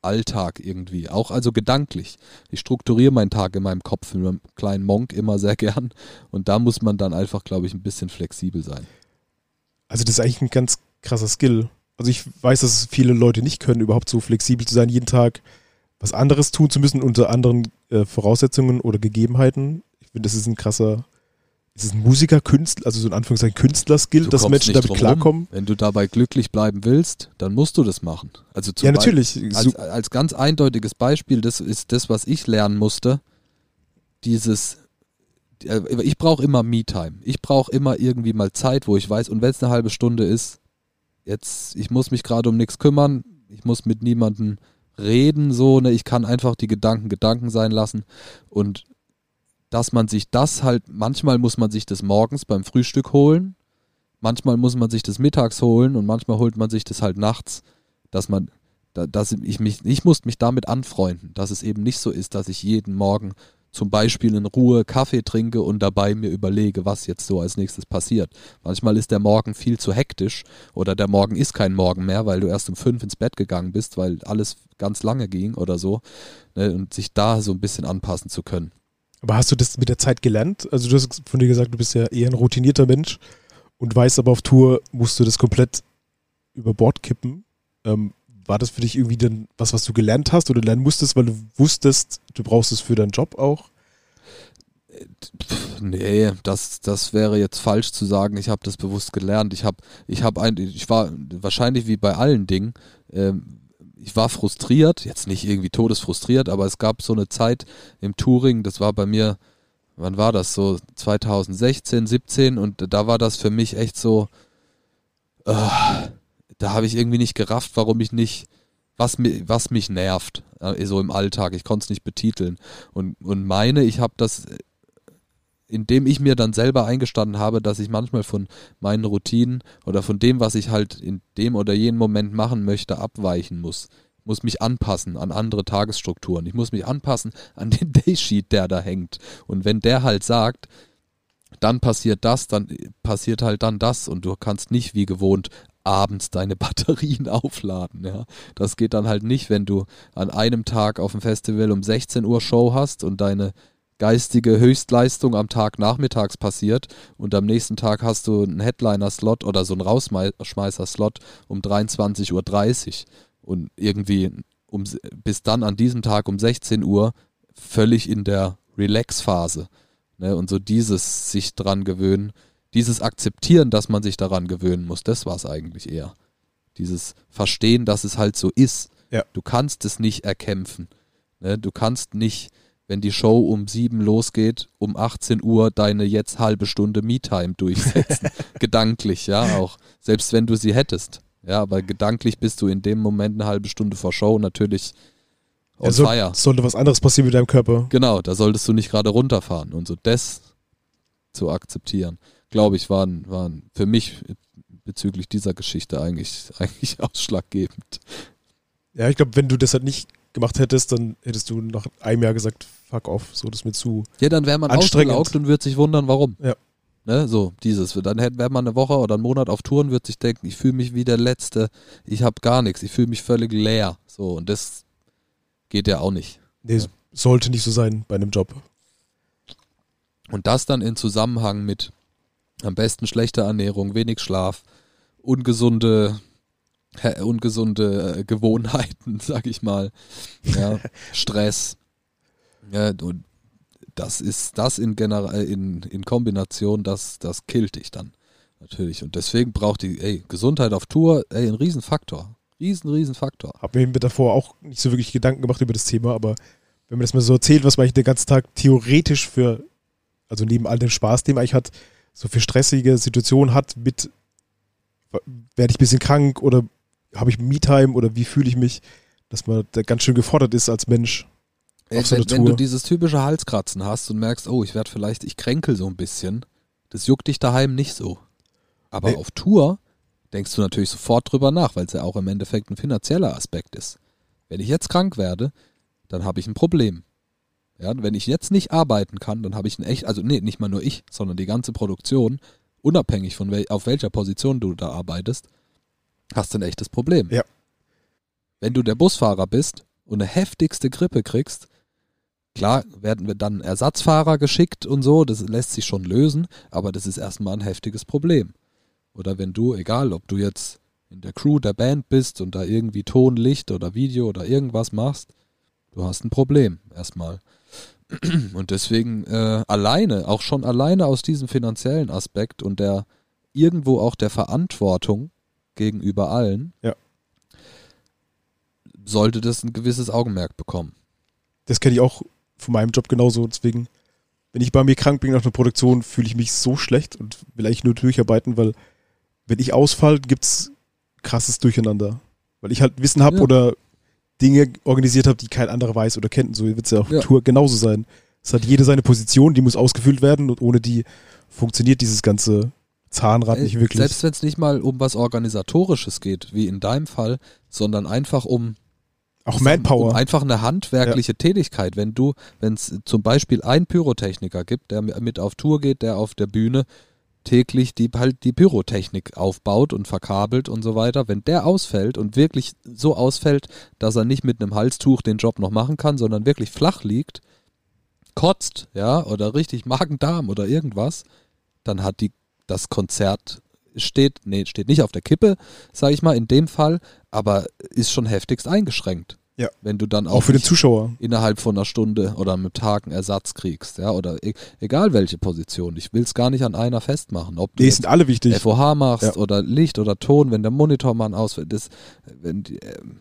Alltag irgendwie, auch also gedanklich. Ich strukturiere meinen Tag in meinem Kopf mit einem kleinen Monk immer sehr <laughs> gern und da muss man dann einfach, glaube ich, ein bisschen flexibel sein. Also das ist eigentlich ein ganz krasser Skill. Also ich weiß, dass viele Leute nicht können, überhaupt so flexibel zu sein, jeden Tag was anderes tun zu müssen unter anderen äh, Voraussetzungen oder Gegebenheiten. Ich finde, das ist ein krasser ist es ein Musiker, Künstler, also so in Anführungszeichen Künstlerskill, dass Menschen damit klarkommen? Wenn du dabei glücklich bleiben willst, dann musst du das machen. Also ja, natürlich. Als, als ganz eindeutiges Beispiel, das ist das, was ich lernen musste. Dieses, äh, ich brauche immer Me-Time. Ich brauche immer irgendwie mal Zeit, wo ich weiß, und wenn es eine halbe Stunde ist, jetzt, ich muss mich gerade um nichts kümmern, ich muss mit niemandem reden, so, ne, ich kann einfach die Gedanken Gedanken sein lassen und dass man sich das halt, manchmal muss man sich das morgens beim Frühstück holen, manchmal muss man sich das mittags holen und manchmal holt man sich das halt nachts, dass man, dass ich mich, ich muss mich damit anfreunden, dass es eben nicht so ist, dass ich jeden Morgen zum Beispiel in Ruhe Kaffee trinke und dabei mir überlege, was jetzt so als nächstes passiert. Manchmal ist der Morgen viel zu hektisch oder der Morgen ist kein Morgen mehr, weil du erst um fünf ins Bett gegangen bist, weil alles ganz lange ging oder so. Ne, und sich da so ein bisschen anpassen zu können. Aber hast du das mit der Zeit gelernt? Also du hast von dir gesagt, du bist ja eher ein routinierter Mensch und weißt aber auf Tour musst du das komplett über Bord kippen. Ähm, war das für dich irgendwie dann was, was du gelernt hast oder lernen musstest, weil du wusstest, du brauchst es für deinen Job auch? Nee, das, das wäre jetzt falsch zu sagen, ich habe das bewusst gelernt. Ich habe, ich habe ein, ich war wahrscheinlich wie bei allen Dingen, ähm, ich war frustriert, jetzt nicht irgendwie todesfrustriert, aber es gab so eine Zeit im Touring, das war bei mir, wann war das so 2016, 17 und da war das für mich echt so, äh, da habe ich irgendwie nicht gerafft, warum ich nicht, was, was mich nervt, äh, so im Alltag. Ich konnte es nicht betiteln. Und, und meine, ich habe das, indem ich mir dann selber eingestanden habe, dass ich manchmal von meinen Routinen oder von dem, was ich halt in dem oder jenen Moment machen möchte, abweichen muss. Ich muss mich anpassen an andere Tagesstrukturen. Ich muss mich anpassen an den <laughs> Daysheet, der da hängt. Und wenn der halt sagt, dann passiert das, dann passiert halt dann das und du kannst nicht wie gewohnt abends deine <laughs> Batterien aufladen, ja. Das geht dann halt nicht, wenn du an einem Tag auf dem Festival um 16 Uhr Show hast und deine geistige Höchstleistung am Tag nachmittags passiert und am nächsten Tag hast du einen Headliner-Slot oder so einen Rausschmeißer-Slot um 23.30 Uhr und irgendwie um, bis dann an diesem Tag um 16 Uhr völlig in der Relax-Phase. Ne? Und so dieses sich dran gewöhnen, dieses Akzeptieren, dass man sich daran gewöhnen muss, das war es eigentlich eher. Dieses Verstehen, dass es halt so ist. Ja. Du kannst es nicht erkämpfen. Ne? Du kannst nicht, wenn die Show um sieben losgeht, um 18 Uhr deine jetzt halbe Stunde Me-Time durchsetzen. <laughs> gedanklich, ja, auch. Selbst wenn du sie hättest. Ja, aber gedanklich bist du in dem Moment eine halbe Stunde vor Show natürlich on Ja, fire. Sollte was anderes passieren mit deinem Körper. Genau, da solltest du nicht gerade runterfahren. Und so das zu akzeptieren, glaube ich, waren, waren für mich bezüglich dieser Geschichte eigentlich, <laughs> eigentlich ausschlaggebend. Ja, ich glaube, wenn du das halt nicht gemacht hättest, dann hättest du nach einem Jahr gesagt, fuck off, so das mir zu. Ja, dann wäre man ausgelaugt und würde sich wundern, warum. Ja. Ne, so, dieses. Dann wäre man eine Woche oder einen Monat auf Touren, würde sich denken, ich fühle mich wie der Letzte, ich habe gar nichts, ich fühle mich völlig leer. So, und das geht ja auch nicht. Nee, Ja. sollte nicht so sein bei einem Job. Und das dann in Zusammenhang mit am besten schlechter Ernährung, wenig Schlaf, ungesunde, ungesunde äh, Gewohnheiten, <laughs> sag ich mal, ja, <laughs> Stress. Ja, und das ist das in, Genera in, in Kombination, das, das killt dich dann natürlich. Und deswegen braucht die ey, Gesundheit auf Tour ey, ein Riesenfaktor. Riesen, Riesenfaktor. Hab mir davor auch nicht so wirklich Gedanken gemacht über das Thema, aber wenn man das mal so erzählt, was man eigentlich den ganzen Tag theoretisch für, also neben all dem Spaß, den man eigentlich hat, so für stressige Situationen hat mit, werde ich ein bisschen krank oder habe ich Me-Time oder wie fühle ich mich, dass man da ganz schön gefordert ist als Mensch. Ey, so wenn, wenn du dieses typische Halskratzen hast und merkst, oh, ich werde vielleicht, ich kränkel so ein bisschen, das juckt dich daheim nicht so. Aber Nee. auf Tour denkst du natürlich sofort drüber nach, weil es ja auch im Endeffekt ein finanzieller Aspekt ist. Wenn ich jetzt krank werde, dann habe ich ein Problem. Ja, wenn ich jetzt nicht arbeiten kann, dann habe ich ein echt, also nee, nicht mal nur ich, sondern die ganze Produktion, unabhängig von wel, auf welcher Position du da arbeitest, hast du ein echtes Problem. Ja. Wenn du der Busfahrer bist und eine heftigste Grippe kriegst, klar werden wir dann Ersatzfahrer geschickt und so, das lässt sich schon lösen, aber das ist erstmal ein heftiges Problem. Oder wenn du, egal ob du jetzt in der Crew der Band bist und da irgendwie Ton, Licht oder Video oder irgendwas machst, du hast ein Problem erstmal. <clears throat> Und deswegen äh, alleine, auch schon alleine aus diesem finanziellen Aspekt und der irgendwo auch der Verantwortung gegenüber allen, Ja. sollte das ein gewisses Augenmerk bekommen. Das kenne ich auch von meinem Job genauso. Deswegen, wenn ich bei mir krank bin nach einer Produktion, fühle ich mich so schlecht und will eigentlich nur durcharbeiten, weil wenn ich ausfall, gibt's krasses Durcheinander. Weil ich halt Wissen habe Ja. oder Dinge organisiert habe, die kein anderer weiß oder kennt. Und so wird es ja auf Ja. Tour genauso sein. Es hat jede seine Position, die muss ausgefüllt werden und ohne die funktioniert dieses ganze Zahnrad Ey, nicht wirklich. Selbst wenn es nicht mal um was Organisatorisches geht, wie in deinem Fall, sondern einfach um, auch Manpower. um einfach eine handwerkliche Tätigkeit. Wenn du, wenn es zum Beispiel einen Pyrotechniker gibt, der mit auf Tour geht, der auf der Bühne täglich die halt die Pyrotechnik aufbaut und verkabelt und so weiter, wenn der ausfällt und wirklich so ausfällt, dass er nicht mit einem Halstuch den Job noch machen kann, sondern wirklich flach liegt, kotzt, ja, oder richtig Magen-Darm oder irgendwas, dann hat die das Konzert steht, nee, steht nicht auf der Kippe, sage ich mal, in dem Fall, aber ist schon heftigst eingeschränkt. Ja. Wenn du dann auch, Auch für den Zuschauer. innerhalb von einer Stunde oder einem Tag einen Ersatz kriegst, ja, oder e egal welche Position. Ich will es gar nicht an einer festmachen, ob du Nee, sind alle wichtig. FOH machst Ja. oder Licht oder Ton, wenn der Monitormann ausfällt, das, wenn die, ähm,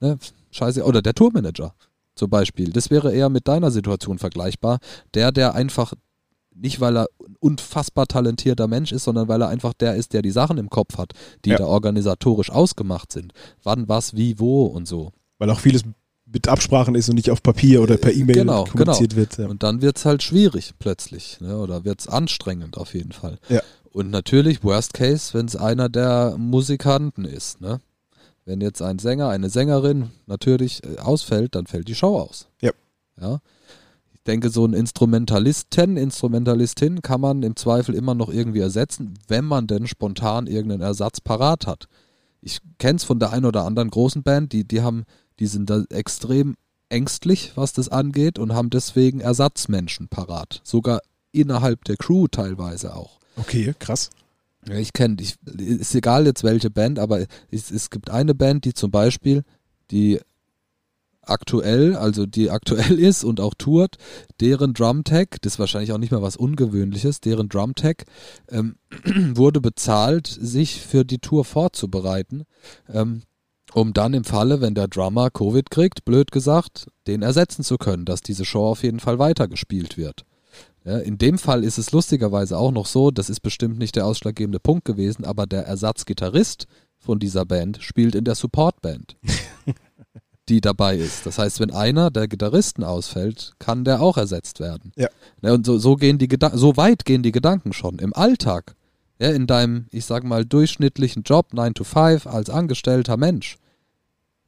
ne, scheiße, oder der Tourmanager zum Beispiel. Das wäre eher mit deiner Situation vergleichbar. Der, der einfach nicht, weil er ein unfassbar talentierter Mensch ist, sondern weil er einfach der ist, der die Sachen im Kopf hat, die Ja. da organisatorisch ausgemacht sind. Wann, was, wie, wo und so. Weil auch vieles mit Absprachen ist und nicht auf Papier oder per E-Mail Genau, kommuniziert wird. Ja. Und dann wird es halt schwierig plötzlich. Ne? Oder wird es anstrengend auf jeden Fall. Ja. Und natürlich, worst case, wenn es einer der Musikanten ist. Ne? Wenn jetzt ein Sänger, eine Sängerin natürlich äh, ausfällt, dann fällt die Show aus. Ja. ja. Ich denke, so ein Instrumentalisten, Instrumentalistin kann man im Zweifel immer noch irgendwie ersetzen, wenn man denn spontan irgendeinen Ersatz parat hat. Ich kenne es von der einen oder anderen großen Band, die, die haben, die sind da extrem ängstlich, was das angeht und haben deswegen Ersatzmenschen parat. Sogar innerhalb der Crew teilweise auch. Okay, krass. Ja, ich kenne, ich, ist egal jetzt welche Band, aber es, es gibt eine Band, die zum Beispiel, die aktuell, also die aktuell <laughs> ist und auch tourt, deren Drumtech, das ist wahrscheinlich auch nicht mehr was Ungewöhnliches, deren Drumtech ähm, <clears throat> wurde bezahlt, sich für die Tour vorzubereiten, ähm, um dann im Falle, wenn der Drummer Covid kriegt, blöd gesagt, den ersetzen zu können, dass diese Show auf jeden Fall weitergespielt wird. Ja, in dem Fall ist es lustigerweise auch noch so, das ist bestimmt nicht der ausschlaggebende Punkt gewesen, aber der Ersatzgitarrist von dieser Band spielt in der Supportband, <laughs> die dabei ist. Das heißt, wenn einer der Gitarristen ausfällt, kann der auch ersetzt werden. Ja. Ja, und so, so gehen die so weit gehen die Gedanken schon im Alltag. Ja, in deinem, ich sag mal, durchschnittlichen Job, 9 to 5, als angestellter Mensch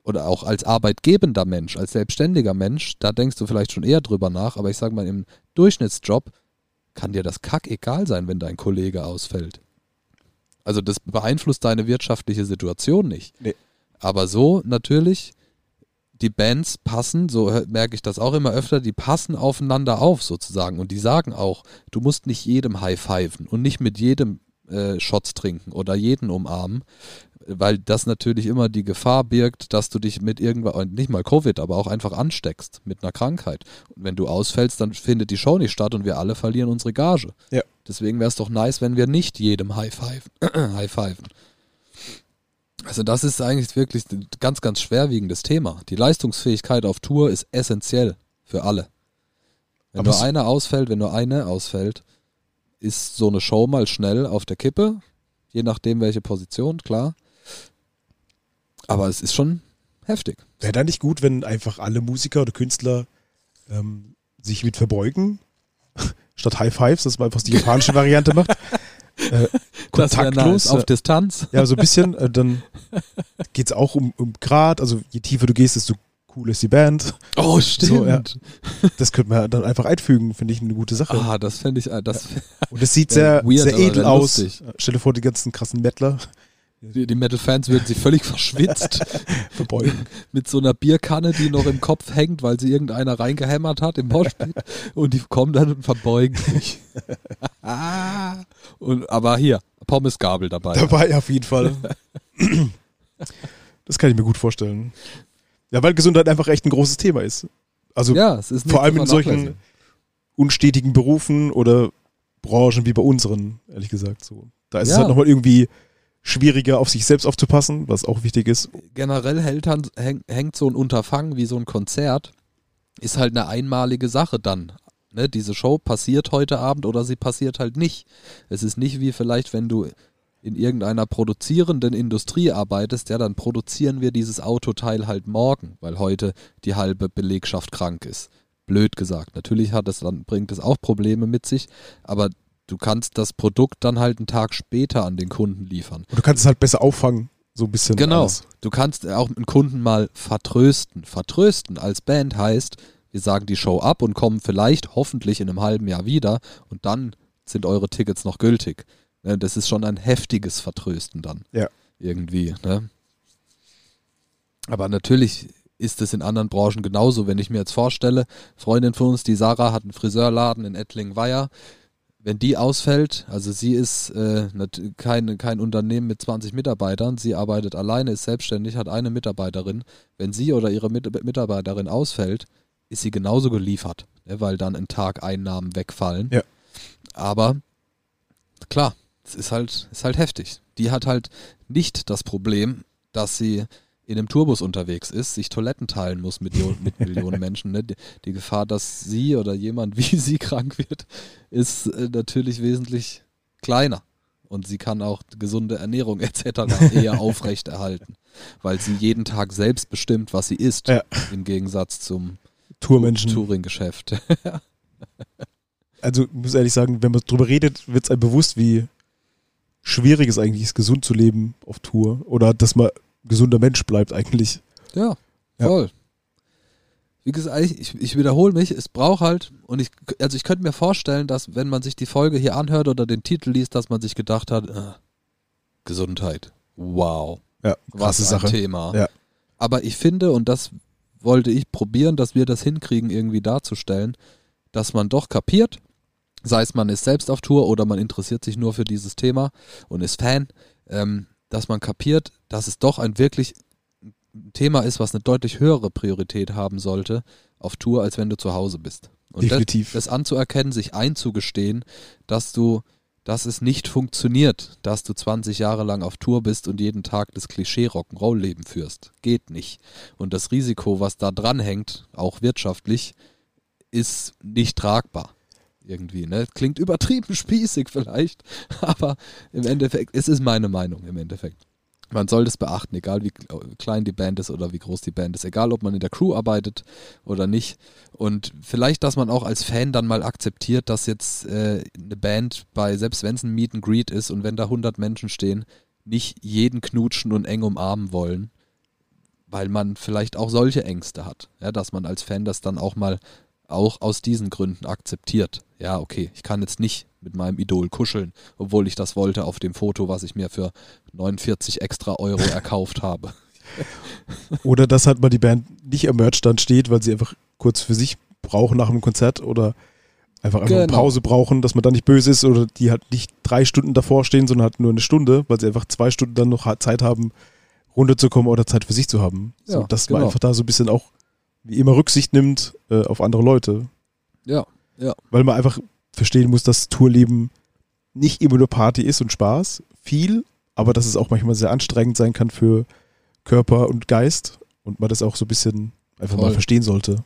oder auch als arbeitgebender Mensch, als selbstständiger Mensch, da denkst du vielleicht schon eher drüber nach, aber ich sag mal, im Durchschnittsjob kann dir das kack egal sein, wenn dein Kollege ausfällt. Also das beeinflusst deine wirtschaftliche Situation nicht. Nee. Aber so natürlich, die Bands passen, so merke ich das auch immer öfter, die passen aufeinander auf sozusagen und die sagen auch, du musst nicht jedem high-pfeifen und nicht mit jedem äh, Shots trinken oder jeden umarmen, weil das natürlich immer die Gefahr birgt, dass du dich mit irgendwas, nicht mal Covid, aber auch einfach ansteckst mit einer Krankheit. Und wenn du ausfällst, dann findet die Show nicht statt und wir alle verlieren unsere Gage. Ja. Deswegen wäre es doch nice, wenn wir nicht jedem high-pfeifen. <clears throat> high-pfeifen. Also das ist eigentlich wirklich ein ganz, ganz schwerwiegendes Thema. Die Leistungsfähigkeit auf Tour ist essentiell für alle. Wenn Aber nur einer ausfällt, wenn nur eine ausfällt, ist so eine Show mal schnell auf der Kippe, je nachdem welche Position, klar. Aber es ist schon heftig. Wäre da nicht gut, wenn einfach alle Musiker oder Künstler ähm, sich mit verbeugen? <laughs> Statt High Fives, dass man einfach die japanische Variante macht. <laughs> Äh, kontaktlos. nice, auf Distanz. Ja, so ein bisschen. Äh, dann geht's auch um, um Grad. Also je tiefer du gehst, desto cool ist die Band. Oh, So, ja. Das könnte man dann einfach einfügen, finde ich eine gute Sache. Ah, das fände ich, äh, das, Und es sieht sehr, weird, sehr edel aus. Stell dir vor, die ganzen krassen Mettler die, die Metal-Fans würden sich völlig verschwitzt <laughs> verbeugen. mit so einer Bierkanne, die noch im Kopf hängt, weil sie irgendeiner reingehämmert hat im Moshpit und die kommen dann und verbeugen sich. Ah. <laughs> und, aber hier, Pommesgabel dabei. Dabei auf jeden Fall. Das kann ich mir gut vorstellen. Ja, weil Gesundheit einfach echt ein großes Thema ist. Also Ja, es vor allem in solchen unstetigen Berufen oder Branchen wie bei unseren, ehrlich gesagt. So. Da ist es Ja. halt nochmal irgendwie schwieriger, auf sich selbst aufzupassen, was auch wichtig ist. generell hält, hängt so ein Unterfangen wie so ein Konzert, ist halt eine einmalige Sache dann. Ne, diese Show passiert heute Abend oder sie passiert halt nicht. Es ist nicht wie vielleicht, wenn du in irgendeiner produzierenden Industrie arbeitest, ja, dann produzieren wir dieses Autoteil halt morgen, weil heute die halbe Belegschaft krank ist. Blöd gesagt. Natürlich hat es dann, bringt es auch Probleme mit sich, aber du kannst das Produkt dann halt einen Tag später an den Kunden liefern. Und du kannst es halt besser auffangen, so ein bisschen. Genau. alles. Du kannst auch einen Kunden mal vertrösten. Vertrösten als Band heißt, wir sagen die Show ab und kommen vielleicht hoffentlich in einem halben Jahr wieder und dann sind eure Tickets noch gültig. Ne, Das ist schon ein heftiges Vertrösten dann. Ja. Irgendwie. Ne? Aber natürlich ist es in anderen Branchen genauso. Wenn ich mir jetzt vorstelle, Freundin von uns, die Sarah, hat einen Friseurladen in Ettlingen-Weiher. wenn die ausfällt, also sie ist äh, kein, kein Unternehmen mit 20 Mitarbeitern, sie arbeitet alleine, ist selbstständig, hat eine Mitarbeiterin. Wenn sie oder ihre Mit Mitarbeiterin ausfällt, ist sie genauso geliefert, ne, weil dann ein Tag Einnahmen wegfallen. Ja. Aber klar, es ist halt, ist halt heftig. Die hat halt nicht das Problem, dass sie in einem Tourbus unterwegs ist, sich Toiletten teilen muss mit, mit Millionen <laughs> Menschen. Ne? Die, die, Gefahr, dass sie oder jemand wie sie <laughs> krank wird, ist äh, natürlich wesentlich kleiner. Und sie kann auch gesunde Ernährung etc. <laughs> eher aufrechterhalten, weil sie jeden Tag selbst bestimmt, was sie isst, Ja. im Gegensatz zum Tourmenschen. Touring-Geschäft. Also, ich muss ehrlich sagen, wenn man drüber redet, wird es einem bewusst, wie schwierig es eigentlich ist, gesund zu leben auf Tour. Oder dass man gesunder Mensch bleibt eigentlich. Ja, Ja. voll. Wie gesagt, ich, ich, wiederhole mich, es braucht halt, und ich, also ich könnte mir vorstellen, dass wenn man sich die Folge hier anhört oder den Titel liest, dass man sich gedacht hat, äh, Gesundheit, wow, Ja, was ein Sache. Thema. Ja. Aber ich finde, und das wollte ich probieren, dass wir das hinkriegen, irgendwie darzustellen, dass man doch kapiert, sei es man ist selbst auf Tour oder man interessiert sich nur für dieses Thema und ist Fan, ähm, dass man kapiert, dass es doch ein wirklich Thema ist, was eine deutlich höhere Priorität haben sollte auf Tour, als wenn du zu Hause bist. Und Definitiv. Das, das anzuerkennen, sich einzugestehen, dass du, dass es nicht funktioniert, dass du 20 Jahre lang auf Tour bist und jeden Tag das Klischee Rock'n'Roll-Leben führst. Geht nicht. Und das Risiko, was da dranhängt, auch wirtschaftlich, ist nicht tragbar. Irgendwie, ne? Klingt übertrieben spießig vielleicht, <laughs> aber im Endeffekt, es ist meine Meinung im Endeffekt. Man soll das beachten, egal wie klein die Band ist oder wie groß die Band ist, egal ob man in der Crew arbeitet oder nicht. Und vielleicht, dass man auch als Fan dann mal akzeptiert, dass jetzt äh, eine Band bei, selbst wenn es ein Meet and Greet ist und wenn da 100 Menschen stehen, nicht jeden knutschen und eng umarmen wollen, weil man vielleicht auch solche Ängste hat. Ja, dass man als Fan das dann auch mal auch aus diesen Gründen akzeptiert. Ja, okay, ich kann jetzt nicht mit meinem Idol kuscheln, obwohl ich das wollte auf dem Foto, was ich mir für 49 extra Euro <laughs> erkauft habe. Oder dass halt mal die Band nicht am Merchstand steht, weil sie einfach kurz für sich brauchen nach einem Konzert oder einfach einfach eine Genau. Pause brauchen, dass man da nicht böse ist oder die halt nicht drei Stunden davor stehen, sondern halt nur eine Stunde, weil sie einfach zwei Stunden dann noch Zeit haben, runterzukommen oder Zeit für sich zu haben. so, Ja, dass man genau. einfach da so ein bisschen auch wie immer Rücksicht nimmt äh, auf andere Leute. Ja, ja. Weil man einfach verstehen muss, dass Tourleben nicht immer nur Party ist und Spaß, viel, aber dass es auch manchmal sehr anstrengend sein kann für Körper und Geist und man das auch so ein bisschen einfach mal Voll. verstehen sollte.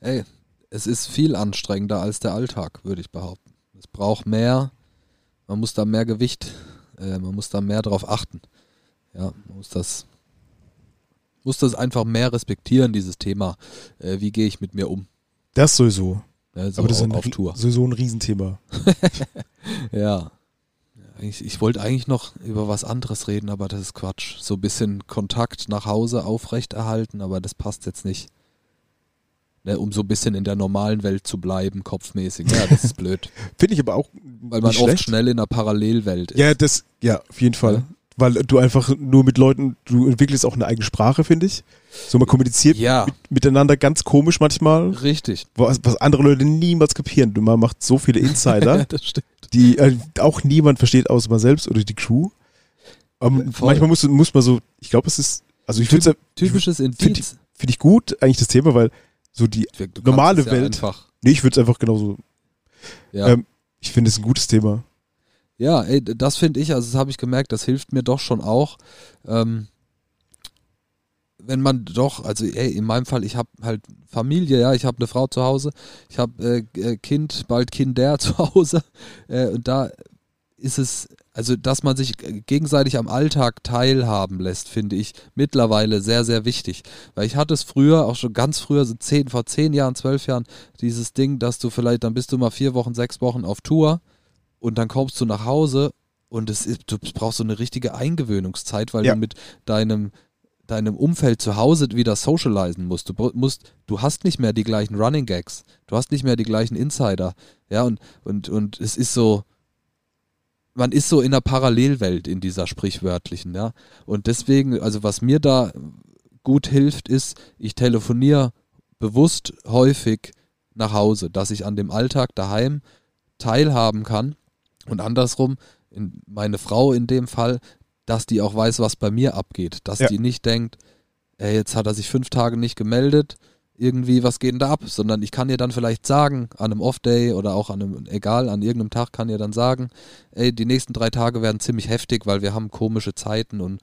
Ey, es ist viel anstrengender als der Alltag, würde ich behaupten. Es braucht mehr, man muss da mehr Gewicht, äh, man muss da mehr drauf achten. Ja, man muss das, muss das einfach mehr respektieren, dieses Thema. Äh, wie gehe ich mit mir um? Das sowieso. Ne, so aber das ist auf, ein, auf Tour. sowieso ein Riesenthema. Ja. <laughs> ja eigentlich, ich wollte eigentlich noch über was anderes reden, aber das ist Quatsch. So ein bisschen Kontakt nach Hause aufrechterhalten, aber das passt jetzt nicht. Ne, um so ein bisschen in der normalen Welt zu bleiben, kopfmäßig. Ja, das ist blöd. <laughs> Finde ich aber auch Weil man nicht oft schlecht. schnell in einer Parallelwelt ist. Ja, das, ja, auf jeden Fall. Weil du einfach nur mit Leuten, du entwickelst auch eine eigene Sprache, finde ich. So, man kommuniziert Ja. mit, miteinander ganz komisch manchmal, Richtig. was, was andere Leute niemals kapieren. Man macht so viele Insider. <laughs> das die äh, auch niemand versteht, außer man selbst oder die Crew. Ähm, Voll. manchmal muss, muss man so, ich glaube, es ist, also ich finde Typisches Indiz. find ich gut, eigentlich das Thema, weil so die, Du normale es ja Welt- Einfach, nee, ich würde es einfach genauso, ja. ähm, ich finde es ein gutes Thema. Ja, ey, das finde ich, also das habe ich gemerkt, das hilft mir doch schon auch. Ähm, wenn man doch, also ey, in meinem Fall, ich habe halt Familie, ja, ich habe eine Frau zu Hause, ich habe äh, äh, Kind, bald Kinder <laughs> zu Hause äh, und da ist es, also dass man sich gegenseitig am Alltag teilhaben lässt, finde ich mittlerweile sehr, sehr wichtig. Weil ich hatte es früher, auch schon ganz früher, so zehn, vor zehn Jahren, zwölf Jahren, dieses Ding, dass du vielleicht, dann bist du mal vier Wochen, sechs Wochen auf Tour und dann kommst du nach Hause und es ist, du brauchst so eine richtige Eingewöhnungszeit, weil Ja. du mit deinem deinem Umfeld zu Hause wieder socialisen musst. Du musst, du hast nicht mehr die gleichen Running Gags, du hast nicht mehr die gleichen Insider, ja und und und es ist so, man ist so in einer Parallelwelt in dieser sprichwörtlichen, ja und deswegen, also was mir da gut hilft, ist, ich telefoniere bewusst häufig nach Hause, dass ich an dem Alltag daheim teilhaben kann und andersrum, in meine Frau in dem Fall, dass die auch weiß, was bei mir abgeht, dass Ja. die nicht denkt, ey, jetzt hat er sich fünf Tage nicht gemeldet, irgendwie, was geht denn da ab? Sondern ich kann ihr dann vielleicht sagen, an einem Off-Day oder auch an einem, egal, an irgendeinem Tag kann ihr dann sagen, ey, die nächsten drei Tage werden ziemlich heftig, weil wir haben komische Zeiten und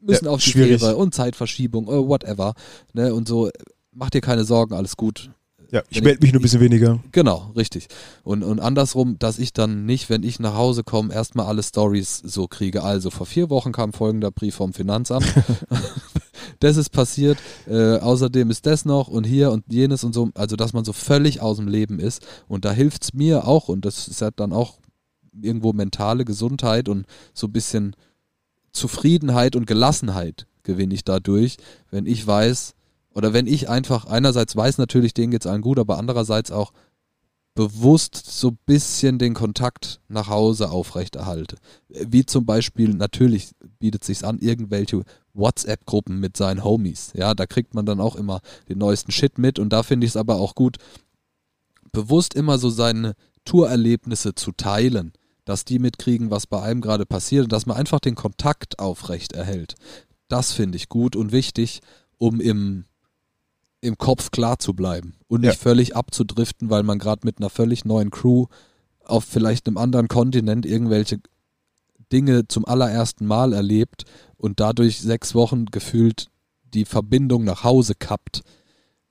müssen Ja, auf die schwierig. Fähre und Zeitverschiebung, äh, whatever. Ne? Und so, mach dir keine Sorgen, alles gut. Ja, ich melde mich nur ein bisschen weniger. Genau, richtig. Und, und andersrum, dass ich dann nicht, wenn ich nach Hause komme, erstmal alle Stories so kriege. Also vor vier Wochen kam folgender Brief vom Finanzamt. <laughs> das ist passiert. Äh, außerdem ist das noch und hier und jenes und so. Also, dass man so völlig aus dem Leben ist. Und da hilft es mir auch. Und das ist ja dann auch irgendwo mentale Gesundheit und so ein bisschen Zufriedenheit und Gelassenheit gewinne ich dadurch, wenn ich weiß, oder wenn ich einfach einerseits weiß natürlich, denen geht's allen gut, aber andererseits auch bewusst so ein bisschen den Kontakt nach Hause aufrechterhalte. Wie zum Beispiel, natürlich bietet sich's an, irgendwelche WhatsApp-Gruppen mit seinen Homies. Ja, da kriegt man dann auch immer den neuesten Shit mit und da finde ich es aber auch gut, bewusst immer so seine Tourerlebnisse zu teilen, dass die mitkriegen, was bei einem gerade passiert und dass man einfach den Kontakt aufrecht erhält. Das finde ich gut und wichtig, um im, im Kopf klar zu bleiben und nicht Ja. völlig abzudriften, weil man gerade mit einer völlig neuen Crew auf vielleicht einem anderen Kontinent irgendwelche Dinge zum allerersten Mal erlebt und dadurch sechs Wochen gefühlt die Verbindung nach Hause kappt.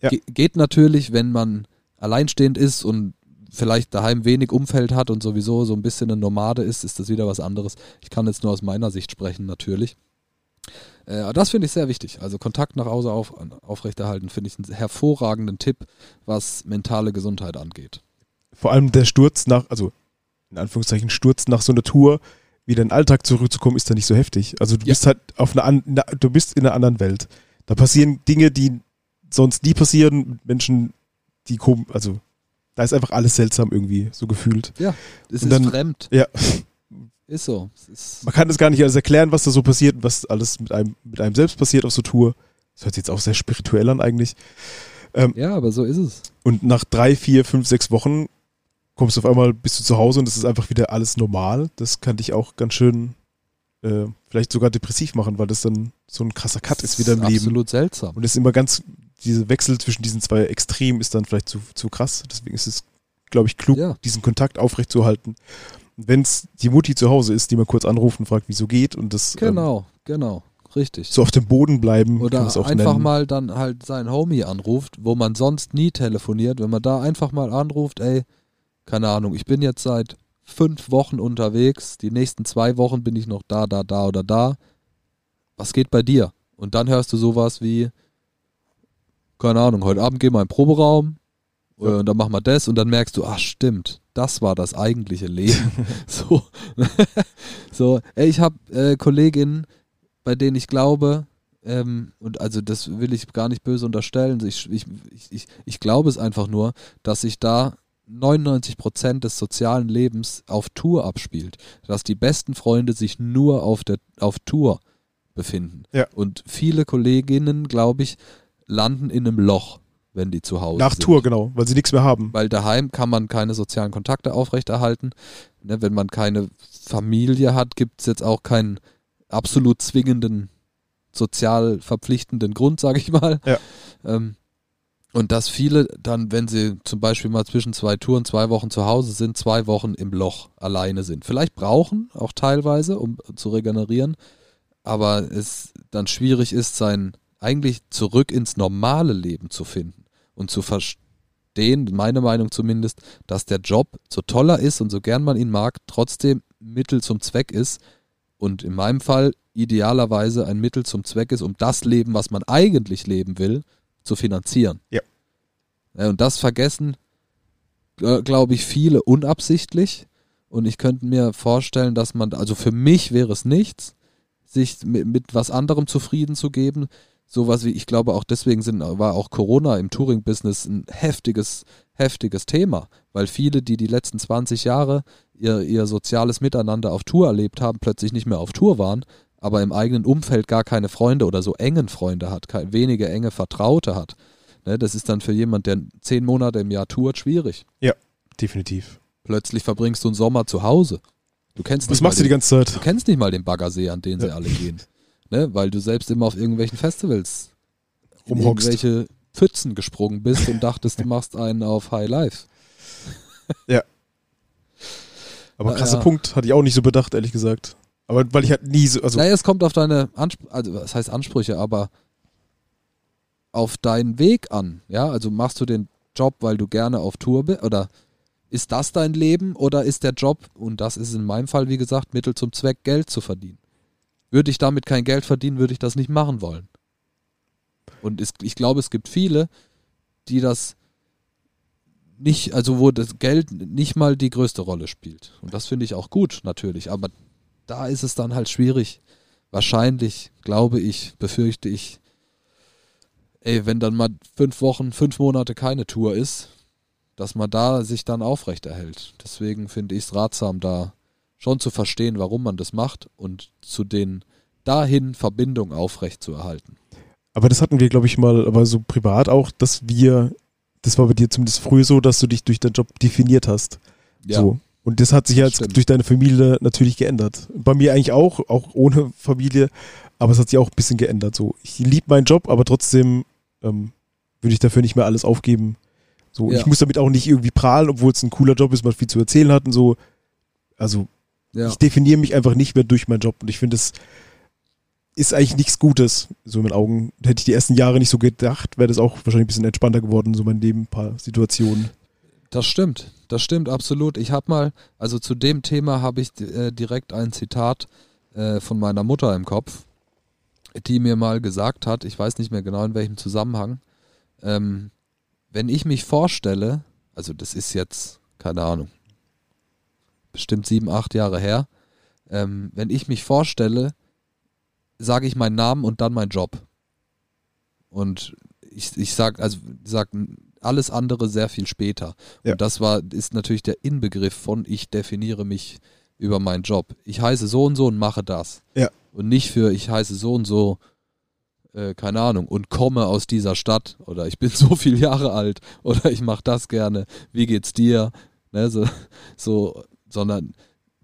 Ja. Ge geht natürlich, wenn man alleinstehend ist und vielleicht daheim wenig Umfeld hat und sowieso so ein bisschen eine Nomade ist, ist das wieder was anderes. Ich kann jetzt nur aus meiner Sicht sprechen, natürlich. Äh, das finde ich sehr wichtig. Also Kontakt nach Hause auf, aufrechterhalten, finde ich einen hervorragenden Tipp, was mentale Gesundheit angeht. Vor allem der Sturz nach, also in Anführungszeichen Sturz nach so einer Tour, wieder in den Alltag zurückzukommen, ist da nicht so heftig. Also du Ja. bist halt auf einer, du bist in einer anderen Welt. Da passieren Dinge, die sonst nie passieren Menschen, die kommen, also da ist einfach alles seltsam irgendwie, so gefühlt. Ja, es Und ist dann- fremd. Ja. Ist so. Ist, Man kann das gar nicht alles erklären, was da so passiert und was alles mit einem, mit einem selbst passiert auf so Tour. Das hört sich jetzt auch sehr spirituell an eigentlich. ja, aber so ist es. Und nach drei, vier, fünf, sechs Wochen kommst du auf einmal, bist du zu Hause und es ist einfach wieder alles normal. Das kann dich auch ganz schön äh, vielleicht sogar depressiv machen, weil das dann so ein krasser Cut ist wieder im Leben. Absolut seltsam. Und es ist immer ganz, diese Wechsel zwischen diesen zwei Extremen ist dann vielleicht zu, zu krass. Deswegen ist es, glaube ich, klug, Ja. diesen Kontakt aufrechtzuerhalten. Wenn es die Mutti zu Hause ist, die man kurz anruft und fragt, wieso geht und das ähm, Genau, genau. Richtig. so auf dem Boden bleiben, Oder einfach nennen. mal dann halt seinen Homie anruft, wo man sonst nie telefoniert. Wenn man da einfach mal anruft, ey, keine Ahnung, ich bin jetzt seit fünf Wochen unterwegs, die nächsten zwei Wochen bin ich noch da, da, da oder da. Was geht bei dir? Und dann hörst du sowas wie, keine Ahnung, heute Abend gehen wir in den Proberaum und dann machen wir das und dann merkst du, ach stimmt, das war das eigentliche Leben. <laughs> so, <laughs> so, ey, ich habe äh, Kolleginnen, bei denen ich glaube, ähm, und also das will ich gar nicht böse unterstellen, ich, ich, ich, ich, glaube es einfach nur, dass sich da 99% des sozialen Lebens auf Tour abspielt. Dass die besten Freunde sich nur auf, der, auf Tour befinden. Ja. Und viele Kolleginnen, glaube ich, landen in einem Loch, wenn die zu Hause Nach sind. Tour, genau, weil sie nichts mehr haben. Weil daheim kann man keine sozialen Kontakte aufrechterhalten. Ne, wenn man keine Familie hat, gibt es jetzt auch keinen absolut zwingenden, sozial verpflichtenden Grund, sage ich mal. Ja. Ähm, und dass viele dann, wenn sie zum Beispiel mal zwischen zwei Touren zwei Wochen zu Hause sind, zwei Wochen im Loch alleine sind. Vielleicht brauchen, auch teilweise, um zu regenerieren, aber es dann schwierig ist, sein eigentlich zurück ins normale Leben zu finden und zu verstehen, meine Meinung zumindest, dass der Job, so toll er ist und so gern man ihn mag, trotzdem Mittel zum Zweck ist und in meinem Fall idealerweise ein Mittel zum Zweck ist, um das Leben, was man eigentlich leben will, zu finanzieren. Ja. Und das vergessen, glaube ich, viele unabsichtlich. Und ich könnte mir vorstellen, dass man, also für mich wäre es nichts, sich mit, mit was anderem zufrieden zu geben. Sowas wie, ich glaube auch deswegen sind, war auch Corona im Touring-Business ein heftiges, heftiges Thema, weil viele, die die letzten 20 Jahre ihr, ihr soziales Miteinander auf Tour erlebt haben, plötzlich nicht mehr auf Tour waren, aber im eigenen Umfeld gar keine Freunde oder so engen Freunde hat, keine, wenige enge Vertraute hat. Ne, das ist dann für jemand, der zehn Monate im Jahr tourt, schwierig. Definitiv. Plötzlich verbringst du einen Sommer zu Hause. Du kennst mal machst du die den- ganze Zeit? Du kennst nicht mal den Baggersee, an den sie Ja. alle gehen. Ne? Weil du selbst immer auf irgendwelchen Festivals Rumhockst. irgendwelche Pfützen gesprungen bist und dachtest, du machst einen auf High Life. <laughs> Aber Ja, krasser ja. Punkt, hatte ich auch nicht so bedacht, ehrlich gesagt. Aber weil ich halt nie so, also naja, es kommt auf deine Ansprüche, also was heißt Ansprüche, aber auf deinen Weg an. Ja, also machst du den Job, weil du gerne auf Tour bist oder ist das dein Leben oder ist der Job, und das ist in meinem Fall, wie gesagt, Mittel zum Zweck, Geld zu verdienen? Würde ich damit kein Geld verdienen, würde ich das nicht machen wollen. Und es, ich glaube, es gibt viele, die das nicht, also wo das Geld nicht mal die größte Rolle spielt. Und das finde ich auch gut, natürlich. Aber da ist es dann halt schwierig. Wahrscheinlich, glaube ich, befürchte ich, ey, wenn dann mal fünf Wochen, fünf Monate keine Tour ist, dass man da sich dann aufrechterhält. Deswegen finde ich es ratsam, da schon zu verstehen, warum man das macht und zu den dahin Verbindungen aufrechtzuerhalten. Aber das hatten wir, glaube ich, mal, aber so privat auch, dass wir, das war bei dir zumindest früher so, dass du dich durch deinen Job definiert hast. Ja, So. Und das hat sich jetzt stimmt. durch deine Familie natürlich geändert. Bei mir eigentlich auch, auch ohne <laughs> Familie, aber es hat sich auch ein bisschen geändert. So, ich liebe meinen Job, aber trotzdem ähm, würde ich dafür nicht mehr alles aufgeben. So, Ja. ich muss damit auch nicht irgendwie prahlen, obwohl es ein cooler Job ist, man viel zu erzählen hat und so. Also ja. ich definiere mich einfach nicht mehr durch meinen Job und ich finde, es ist eigentlich nichts Gutes, so in meinen Augen. Hätte ich die ersten Jahre nicht so gedacht, wäre das auch wahrscheinlich ein bisschen entspannter geworden, so mein Leben, ein paar Situationen. Das stimmt, das stimmt absolut. Ich habe mal, also zu dem Thema habe ich äh, direkt ein Zitat äh, von meiner Mutter im Kopf, die mir mal gesagt hat, ich weiß nicht mehr genau in welchem Zusammenhang, ähm, wenn ich mich vorstelle, also das ist jetzt, keine Ahnung, bestimmt sieben, acht Jahre her, ähm, wenn ich mich vorstelle, sage ich meinen Namen und dann meinen Job. Und ich, ich sag, also sag alles andere sehr viel später. Ja. Und das war, ist natürlich der Inbegriff von ich definiere mich über meinen Job. Ich heiße so und so und mache das. Ja. Und nicht für ich heiße so und so, äh, keine Ahnung, und komme aus dieser Stadt oder ich bin <laughs> so viele Jahre alt oder ich mache das gerne, wie geht's dir? Ne, so, so, sondern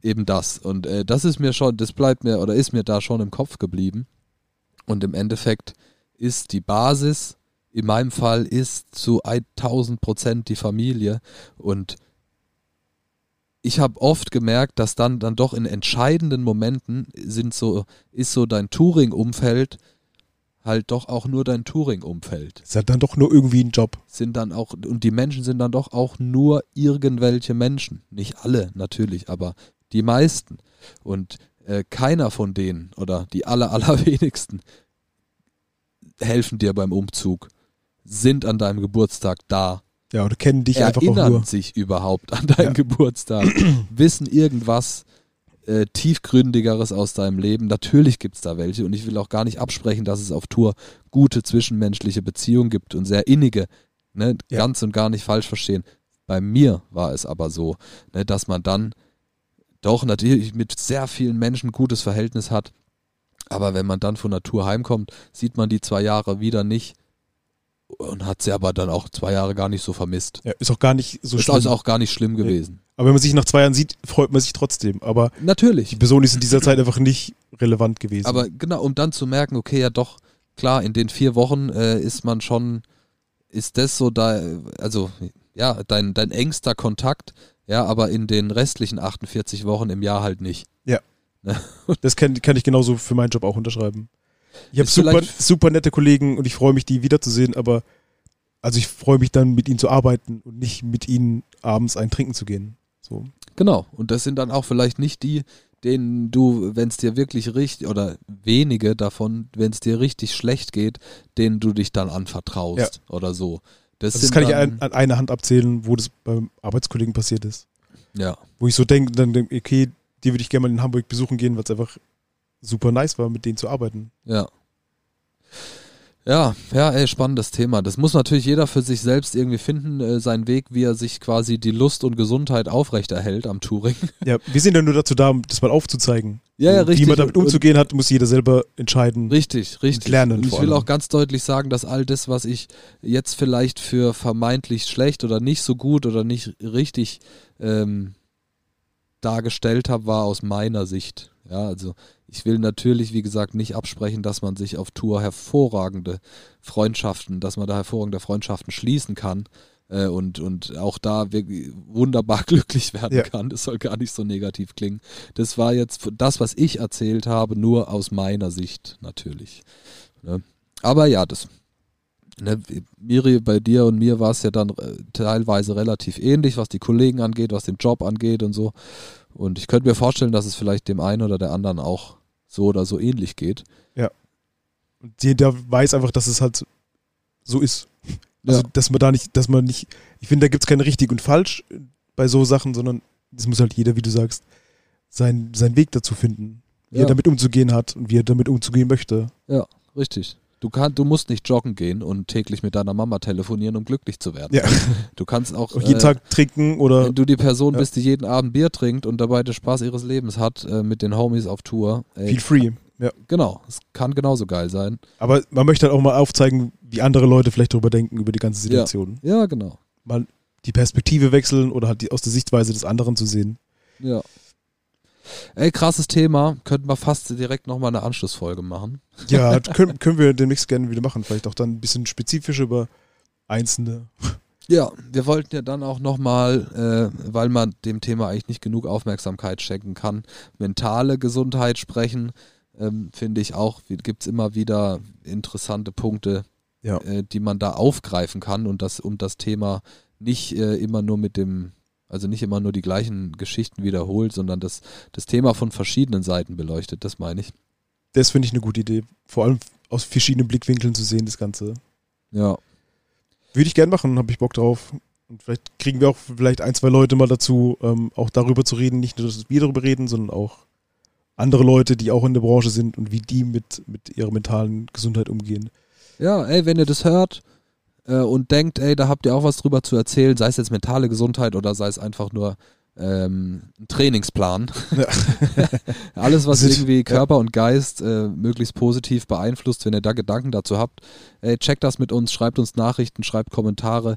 eben das. Und äh, das ist mir schon, das bleibt mir oder ist mir da schon im Kopf geblieben. Und im Endeffekt ist die Basis, in meinem Fall ist zu 1000 Prozent die Familie. Und ich habe oft gemerkt, dass dann, dann doch in entscheidenden Momenten sind so, ist so dein Touring-Umfeld halt doch auch nur dein Touring-Umfeld. Ist halt dann doch nur irgendwie ein Job. Sind dann auch, und die Menschen sind dann doch auch nur irgendwelche Menschen. Nicht alle natürlich, aber die meisten. Und äh, keiner von denen oder die aller, allerwenigsten helfen dir beim Umzug, sind an deinem Geburtstag da, Ja, oder kennen dich einfach auch erinnern nur. sich überhaupt an deinen Ja. Geburtstag, wissen irgendwas äh, tiefgründigeres aus deinem Leben. Natürlich gibt es da welche und ich will auch gar nicht absprechen, dass es auf Tour gute zwischenmenschliche Beziehungen gibt und sehr innige, ne, Ja. ganz und gar nicht falsch verstehen. Bei mir war es aber so, ne, dass man dann doch natürlich mit sehr vielen Menschen ein gutes Verhältnis hat, aber wenn man dann von der Tour heimkommt, sieht man die zwei Jahre wieder nicht und hat sie aber dann auch zwei Jahre gar nicht so vermisst. Ja, ist auch gar nicht so ist schlimm. also auch gar nicht schlimm gewesen. Aber wenn man sich nach zwei Jahren sieht, freut man sich trotzdem. Aber die Natürlich. Person ist in dieser Zeit einfach nicht relevant gewesen. Aber genau, um dann zu merken, okay, ja doch, klar, in den vier Wochen äh, ist man schon, ist das so da, also ja, dein, dein engster Kontakt, ja, aber in den restlichen 48 Wochen im Jahr halt nicht. das kann, kann ich genauso für meinen Job auch unterschreiben. Ich habe super, super nette Kollegen und ich freue mich, die wiederzusehen, aber also ich freue mich dann, mit ihnen zu arbeiten und nicht mit ihnen abends ein Trinken zu gehen. So. Genau. Und das sind dann auch vielleicht nicht die, denen du, wenn es dir wirklich richtig, oder wenige davon, wenn es dir richtig schlecht geht, denen du dich dann anvertraust oder so. Das, Also das kann ich an, an einer Hand abzählen, wo das beim Arbeitskollegen passiert ist. ja. Wo ich so denke, dann denke okay, die würde ich gerne mal in Hamburg besuchen gehen, weil es einfach super nice war, mit denen zu arbeiten. Ja. Ja, ja, ey, spannendes Thema. Das muss natürlich jeder für sich selbst irgendwie finden, äh, seinen Weg, wie er sich quasi die Lust und Gesundheit aufrechterhält am Touring. <laughs> Ja, wir sind ja nur dazu da, um das mal aufzuzeigen. Ja, ja, Und richtig. Wie man damit Und- umzugehen hat, muss jeder selber entscheiden. Richtig, richtig. lernen und ich will auch ganz deutlich sagen, dass all das, was ich jetzt vielleicht für vermeintlich schlecht oder nicht so gut oder nicht richtig ähm, dargestellt habe, war aus meiner Sicht. Ja, also ich will natürlich, wie gesagt, nicht absprechen, dass man sich auf Tour hervorragende Freundschaften, dass man da hervorragende Freundschaften schließen kann äh, und, und auch da wunderbar <laughs> glücklich werden Ja. kann. Das soll gar nicht so negativ klingen. Das war jetzt das, was ich erzählt habe, nur aus meiner Sicht natürlich. Ne? Aber ja, das. Ne, Miri, bei dir und mir war es ja dann äh, teilweise relativ ähnlich, was die Kollegen angeht, was den Job angeht und so. Und ich könnte mir vorstellen, dass es vielleicht dem einen oder der anderen auch so oder so ähnlich geht. Und jeder weiß einfach, dass es halt so ist. Also, Ja. dass man da nicht, dass man nicht, ich finde, da gibt es kein richtig und falsch bei so Sachen, sondern es muss halt jeder, wie du sagst, sein, seinen Weg dazu finden, wie Ja. er damit umzugehen hat und wie er damit umzugehen möchte. Ja, richtig. Du, kann, du musst nicht joggen gehen und täglich mit deiner Mama telefonieren, um glücklich zu werden. Ja. Du kannst auch, Auch <laughs> jeden äh, Tag trinken oder wenn du die Person Ja. bist, die jeden Abend Bier trinkt und dabei den Spaß ihres Lebens hat äh, mit den Homies auf Tour. Ey, feel free. Ja. Genau, es kann genauso geil sein. Aber man möchte halt auch mal aufzeigen, wie andere Leute vielleicht darüber denken, über die ganze Situation. Ja, genau. Mal die Perspektive wechseln oder halt die, aus der Sichtweise des anderen zu sehen. Ja. Ey, krasses Thema. Könnten wir fast direkt nochmal eine Anschlussfolge machen. Ja, <laughs> können, können wir demnächst gerne wieder machen. Vielleicht auch dann ein bisschen spezifisch über einzelne. Ja, wir wollten ja dann auch nochmal, äh, weil man dem Thema eigentlich nicht genug Aufmerksamkeit schenken kann, mentale Gesundheit sprechen. Ähm, Finde ich auch, gibt es immer wieder interessante Punkte, Ja. äh, die man da aufgreifen kann und das um das Thema nicht äh, immer nur mit dem, also nicht immer nur die gleichen Geschichten wiederholt, sondern das, das Thema von verschiedenen Seiten beleuchtet, das meine ich. Das finde ich eine gute Idee. Vor allem aus verschiedenen Blickwinkeln zu sehen, das Ganze. Ja. Würde ich gern machen, habe ich Bock drauf. Und vielleicht kriegen wir auch vielleicht ein, zwei Leute mal dazu, ähm, auch darüber zu reden. Nicht nur, dass wir darüber reden, sondern auch andere Leute, die auch in der Branche sind und wie die mit, mit ihrer mentalen Gesundheit umgehen. Ja, ey, wenn ihr das hört äh, und denkt, ey, da habt ihr auch was drüber zu erzählen, sei es jetzt mentale Gesundheit oder sei es einfach nur ähm, ein Trainingsplan. <laughs> Alles, was irgendwie Körper und Geist äh, möglichst positiv beeinflusst, wenn ihr da Gedanken dazu habt, ey, checkt das mit uns, schreibt uns Nachrichten, schreibt Kommentare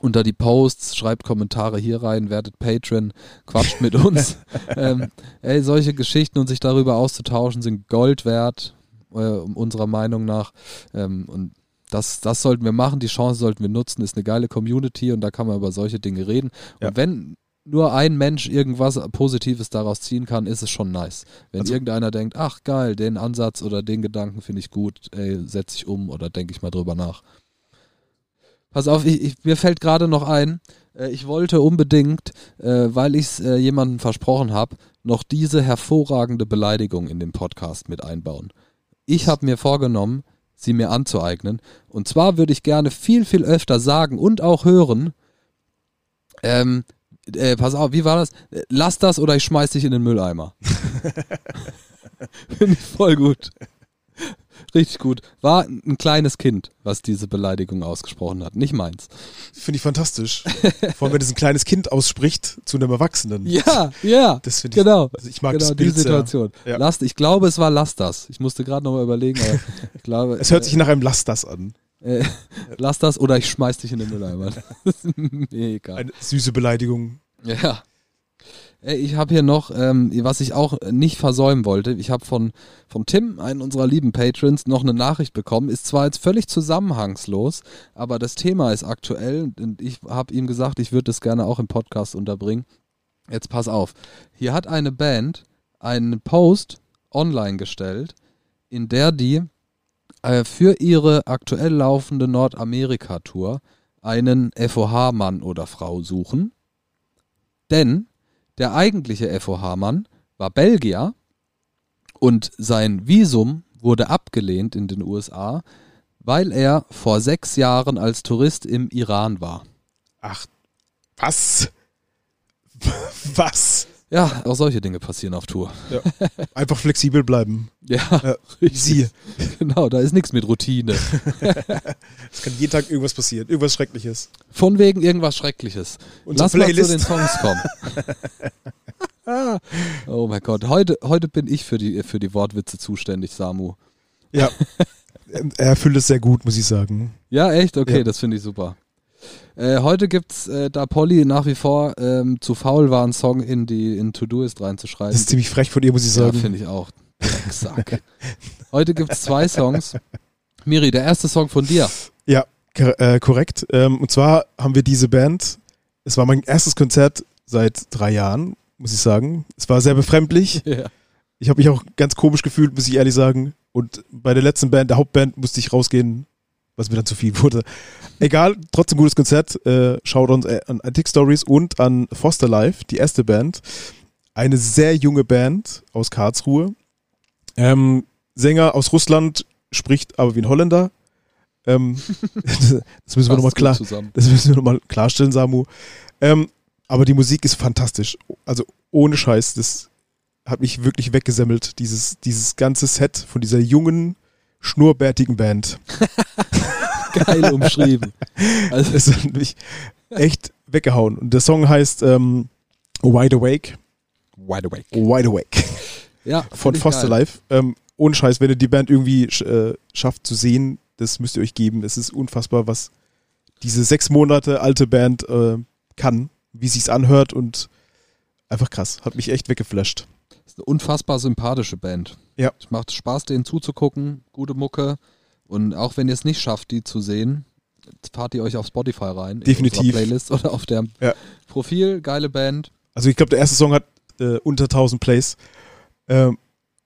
unter die Posts, schreibt Kommentare hier rein, werdet Patron, quatscht mit uns. <laughs> ähm, ey, solche Geschichten und sich darüber auszutauschen sind Gold wert, äh, unserer Meinung nach. Ähm, und das, das sollten wir machen, die Chance sollten wir nutzen, ist eine geile Community und da kann man über solche Dinge reden. Ja. Und wenn nur ein Mensch irgendwas Positives daraus ziehen kann, ist es schon nice. Wenn Also- irgendeiner denkt, ach geil, den Ansatz oder den Gedanken finde ich gut, ey, setze ich um oder denke ich mal drüber nach. Pass auf, ich, ich, mir fällt gerade noch ein, äh, ich wollte unbedingt, äh, weil ich es äh, jemandem versprochen habe, noch diese hervorragende Beleidigung in den Podcast mit einbauen. Ich habe mir vorgenommen, sie mir anzueignen. Und zwar würde ich gerne viel, viel öfter sagen und auch hören, ähm, äh, pass auf, wie war das? Lass das oder ich schmeiß dich in den Mülleimer. <laughs> Finde ich voll gut. <laughs> Richtig gut. War ein kleines Kind, was diese Beleidigung ausgesprochen hat, nicht meins. Finde ich fantastisch. Vor allem, wenn es ein kleines Kind ausspricht zu einem Erwachsenen. Ja, ja. Das finde ich. Genau. Also ich mag genau, das Bild sehr. Situation. Ja. Lass, ich glaube, es war Lass das. Ich musste gerade nochmal überlegen, aber ich glaube. <laughs> Es hört sich nach einem Lass das an. äh, <laughs> Lass das oder ich schmeiß dich in den Mülleimer. Das ist mir egal. Eine süße Beleidigung. Ja. Ey, Ich habe hier noch, ähm, was ich auch nicht versäumen wollte. Ich habe von, von Tim, einen unserer lieben Patrons, noch eine Nachricht bekommen. Ist zwar jetzt völlig zusammenhangslos, aber das Thema ist aktuell und ich habe ihm gesagt, ich würde das gerne auch im Podcast unterbringen. Jetzt pass auf. Hier hat eine Band einen Post online gestellt, in der die äh, für ihre aktuell laufende Nordamerika-Tour einen FOH-Mann oder Frau suchen. Denn der eigentliche FOH-Mann war Belgier und sein Visum wurde abgelehnt in den USA, weil er vor sechs Jahren als Tourist im Iran war. Ach, was? <laughs> was? Ja, auch solche Dinge passieren auf Tour. Einfach flexibel bleiben. <laughs> Ja, Ja, Sie. genau, da ist nichts mit Routine. <laughs> Es kann jeden Tag irgendwas passieren. Irgendwas Schreckliches. Von wegen irgendwas Schreckliches. Unsere Lass mal zu Playlist. den Songs kommen. <laughs> oh mein Gott, heute, heute bin ich für die, für die Wortwitze zuständig, Samu. Ja. er erfüllt es sehr gut, muss ich sagen. Ja, echt? Okay, Ja. das finde ich super. Äh, heute gibt's, äh, da Polly nach wie vor ähm, zu faul war, einen Song in die in To-Do-Ist reinzuschreiben. Das ist ziemlich frech von ihr, muss ich ja, sagen. finde ich auch. Drecksack. <laughs> heute gibt's zwei Songs. Miri, der erste Song von dir. Kor- äh, korrekt. Ähm, und zwar haben wir diese Band. Es war mein erstes Konzert seit drei Jahren, muss ich sagen. Es war sehr befremdlich. <laughs> Ja. Ich habe mich auch ganz komisch gefühlt, muss ich ehrlich sagen. Und bei der letzten Band, der Hauptband, musste ich rausgehen, was mir dann zu viel wurde. Egal, trotzdem gutes Konzert. Äh, schaut uns äh, an Antique Stories und an Foster Life, die erste Band. Eine sehr junge Band aus Karlsruhe. Ähm, Sänger aus Russland spricht aber wie ein Holländer. Ähm, <laughs> das müssen wir nochmal klar, zusammen. das müssen wir nochmal klarstellen, Samu. Ähm, aber die Musik ist fantastisch. Also ohne Scheiß, das hat mich wirklich weggesemmelt, dieses, dieses ganze Set von dieser jungen, schnurrbärtigen Band. <laughs> Geil umschrieben. Also, Das hat mich echt weggehauen. Und der Song heißt ähm, Wide Awake. wide awake. Wide Awake Ja, <laughs> von Foster geil. Life. Ähm, ohne Scheiß, wenn ihr die Band irgendwie äh, schafft zu sehen, das müsst ihr euch geben. Es ist unfassbar, was diese sechs Monate alte Band äh, kann, wie sich's anhört und einfach krass. Hat mich echt weggeflasht. Eine unfassbar sympathische Band. Ja. Es macht Spaß, denen zuzugucken. Gute Mucke. Und auch wenn ihr es nicht schafft, die zu sehen, fahrt ihr euch auf Spotify rein. Definitiv. Playlist oder auf der Ja. Profil. Geile Band. Also ich glaube, der erste Song hat äh, unter 1000 Plays. Ähm,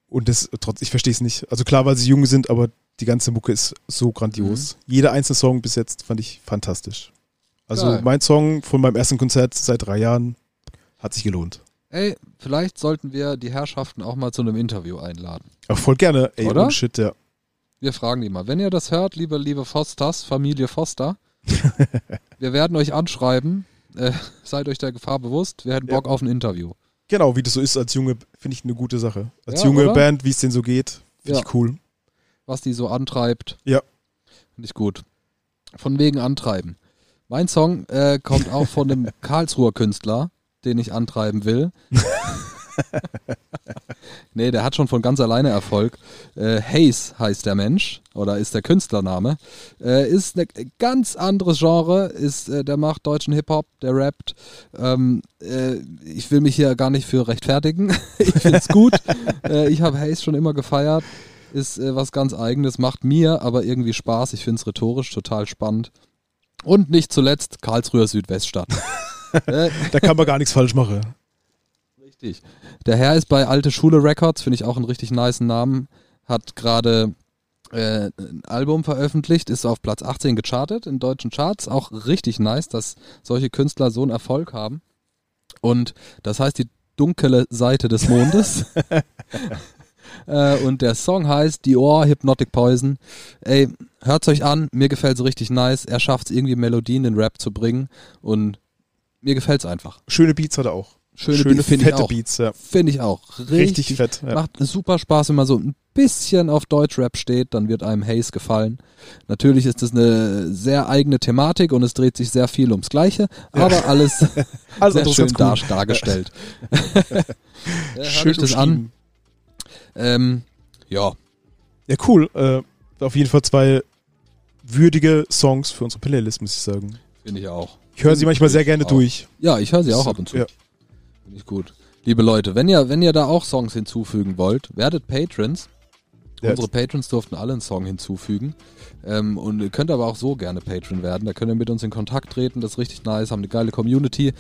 und das trotz, ich verstehe es nicht. Also klar, weil sie jung sind, aber die ganze Mucke ist so grandios. Jeder einzelne Song bis jetzt fand ich fantastisch. Also Geil. mein Song von meinem ersten Konzert seit drei Jahren hat sich gelohnt. Ey, vielleicht sollten wir die Herrschaften auch mal zu einem Interview einladen. Auch voll gerne, ey, Oder? oh shit, ja. Wir fragen die mal. Wenn ihr das hört, liebe, liebe Fosters, Familie Foster, <laughs> wir werden euch anschreiben. Äh, seid euch der Gefahr bewusst. Wir hätten Ja. Bock auf ein Interview. Genau, wie das so ist als Junge, finde ich eine gute Sache. Als Ja, junge oder? Band, wie es denen so geht, finde Ja. ich cool. was die so antreibt. Ja. Finde ich gut. Von wegen antreiben. Mein Song äh, kommt auch von einem <laughs> Karlsruher Künstler, den ich antreiben will. <laughs> nee, der hat schon von ganz alleine Erfolg. Äh, Hayes heißt der Mensch oder ist der Künstlername. Äh, ist ein ganz anderes Genre. Ist, äh, der macht deutschen Hip-Hop, der rappt. Ähm, äh, ich will mich hier gar nicht für rechtfertigen. <laughs> ich finde es gut. äh, ich habe Hayes schon immer gefeiert ist äh, was ganz eigenes, macht mir aber irgendwie Spaß. Ich finde es rhetorisch total spannend. Und nicht zuletzt Karlsruher Südweststadt. <laughs> Da kann man gar nichts falsch machen. richtig. Der Herr ist bei Alte Schule Records, finde ich auch einen richtig niceen Namen. Hat gerade äh, ein Album veröffentlicht, ist auf Platz 18 gechartet in deutschen Charts. Auch richtig nice, dass solche Künstler so einen Erfolg haben. Und das heißt die dunkle Seite des Mondes. <laughs> Äh, und der Song heißt Dior Hypnotic Poison. Ey, hört's euch an, mir gefällt's richtig nice. Er schafft es irgendwie Melodien in den Rap zu bringen und mir gefällt's einfach. Schöne Beats hat er auch. Schöne, Schöne Beats finde ich fette auch. Beats, ja. Finde ich auch. Richtig, Richtig, fett. Ja. Macht super Spaß, wenn man so ein bisschen auf Deutschrap steht, dann wird einem Haze gefallen. Natürlich ist es eine sehr eigene Thematik und es dreht sich sehr viel ums Gleiche, aber alles Also <laughs> sehr schön dar gut. dargestellt. ja, <laughs> Schön das an. Ähm, ja, Ja, cool. Äh, auf jeden Fall zwei würdige Songs für unsere Playlist, muss ich sagen. finde ich auch. Ich höre sie manchmal sehr gerne auch. durch. Ja, ich höre sie auch ab und zu. Ja. Finde ich gut. Liebe Leute, wenn ihr, wenn ihr da auch Songs hinzufügen wollt, werdet Patrons. Ja. Unsere Patrons durften alle einen Song hinzufügen. Ähm, und ihr könnt aber auch so gerne Patron werden. Da könnt ihr mit uns in Kontakt treten. Das ist richtig nice. Haben eine geile Community.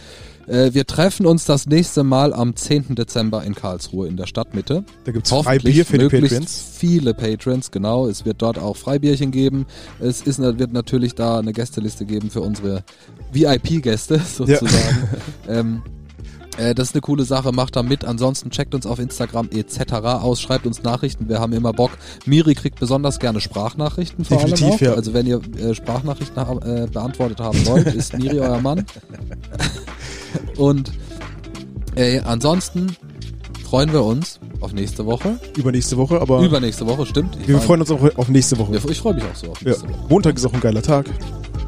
Äh, wir treffen uns das nächste Mal am 10. Dezember in Karlsruhe in der Stadtmitte. Da gibt es Freibier für die möglichst Patrons. viele Patrons, genau. Es wird dort auch Freibierchen geben. Es ist, wird natürlich da eine Gästeliste geben für unsere VIP-Gäste <laughs> sozusagen. <laughs> ähm, äh, das ist eine coole Sache, macht da mit. Ansonsten checkt uns auf Instagram etc. aus, schreibt uns Nachrichten, wir haben immer Bock. Miri kriegt besonders gerne Sprachnachrichten vor Definitiv, allem auch. ja. Also wenn ihr äh, Sprachnachrichten ha- äh, beantwortet haben wollt, ist Miri euer Mann. <laughs> Und ansonsten freuen wir uns auf nächste Woche. Übernächste Woche, aber Übernächste Woche, stimmt. Wir freuen uns auch auf nächste Woche. ich freue mich auch so auf Ja. nächste Woche. Montag ist auch ein geiler Tag.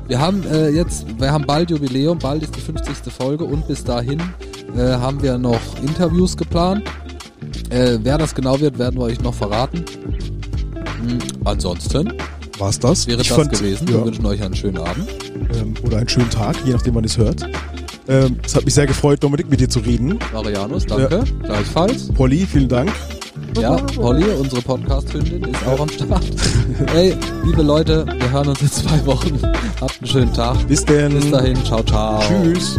Wir haben äh, jetzt, wir haben bald Jubiläum, bald ist die 50. Folge und bis dahin äh, haben wir noch Interviews geplant. Äh, wer das genau wird, werden wir euch noch verraten. Hm, ansonsten War's das? wäre Ich das fand- gewesen. Ja, Wir wünschen euch einen schönen Abend. ähm, oder einen schönen Tag, je nachdem, wann es hört. Ähm, es hat mich sehr gefreut, Dominik, mit dir zu reden. Marianus, danke. Gleichfalls. Polly, vielen Dank. Ja, Polly, unsere Podcast-Hündin, ist auch am Start. <laughs> Ey, liebe Leute, wir hören uns in zwei Wochen. Habt einen schönen Tag. Bis denn. Bis dahin, ciao, ciao. Tschüss.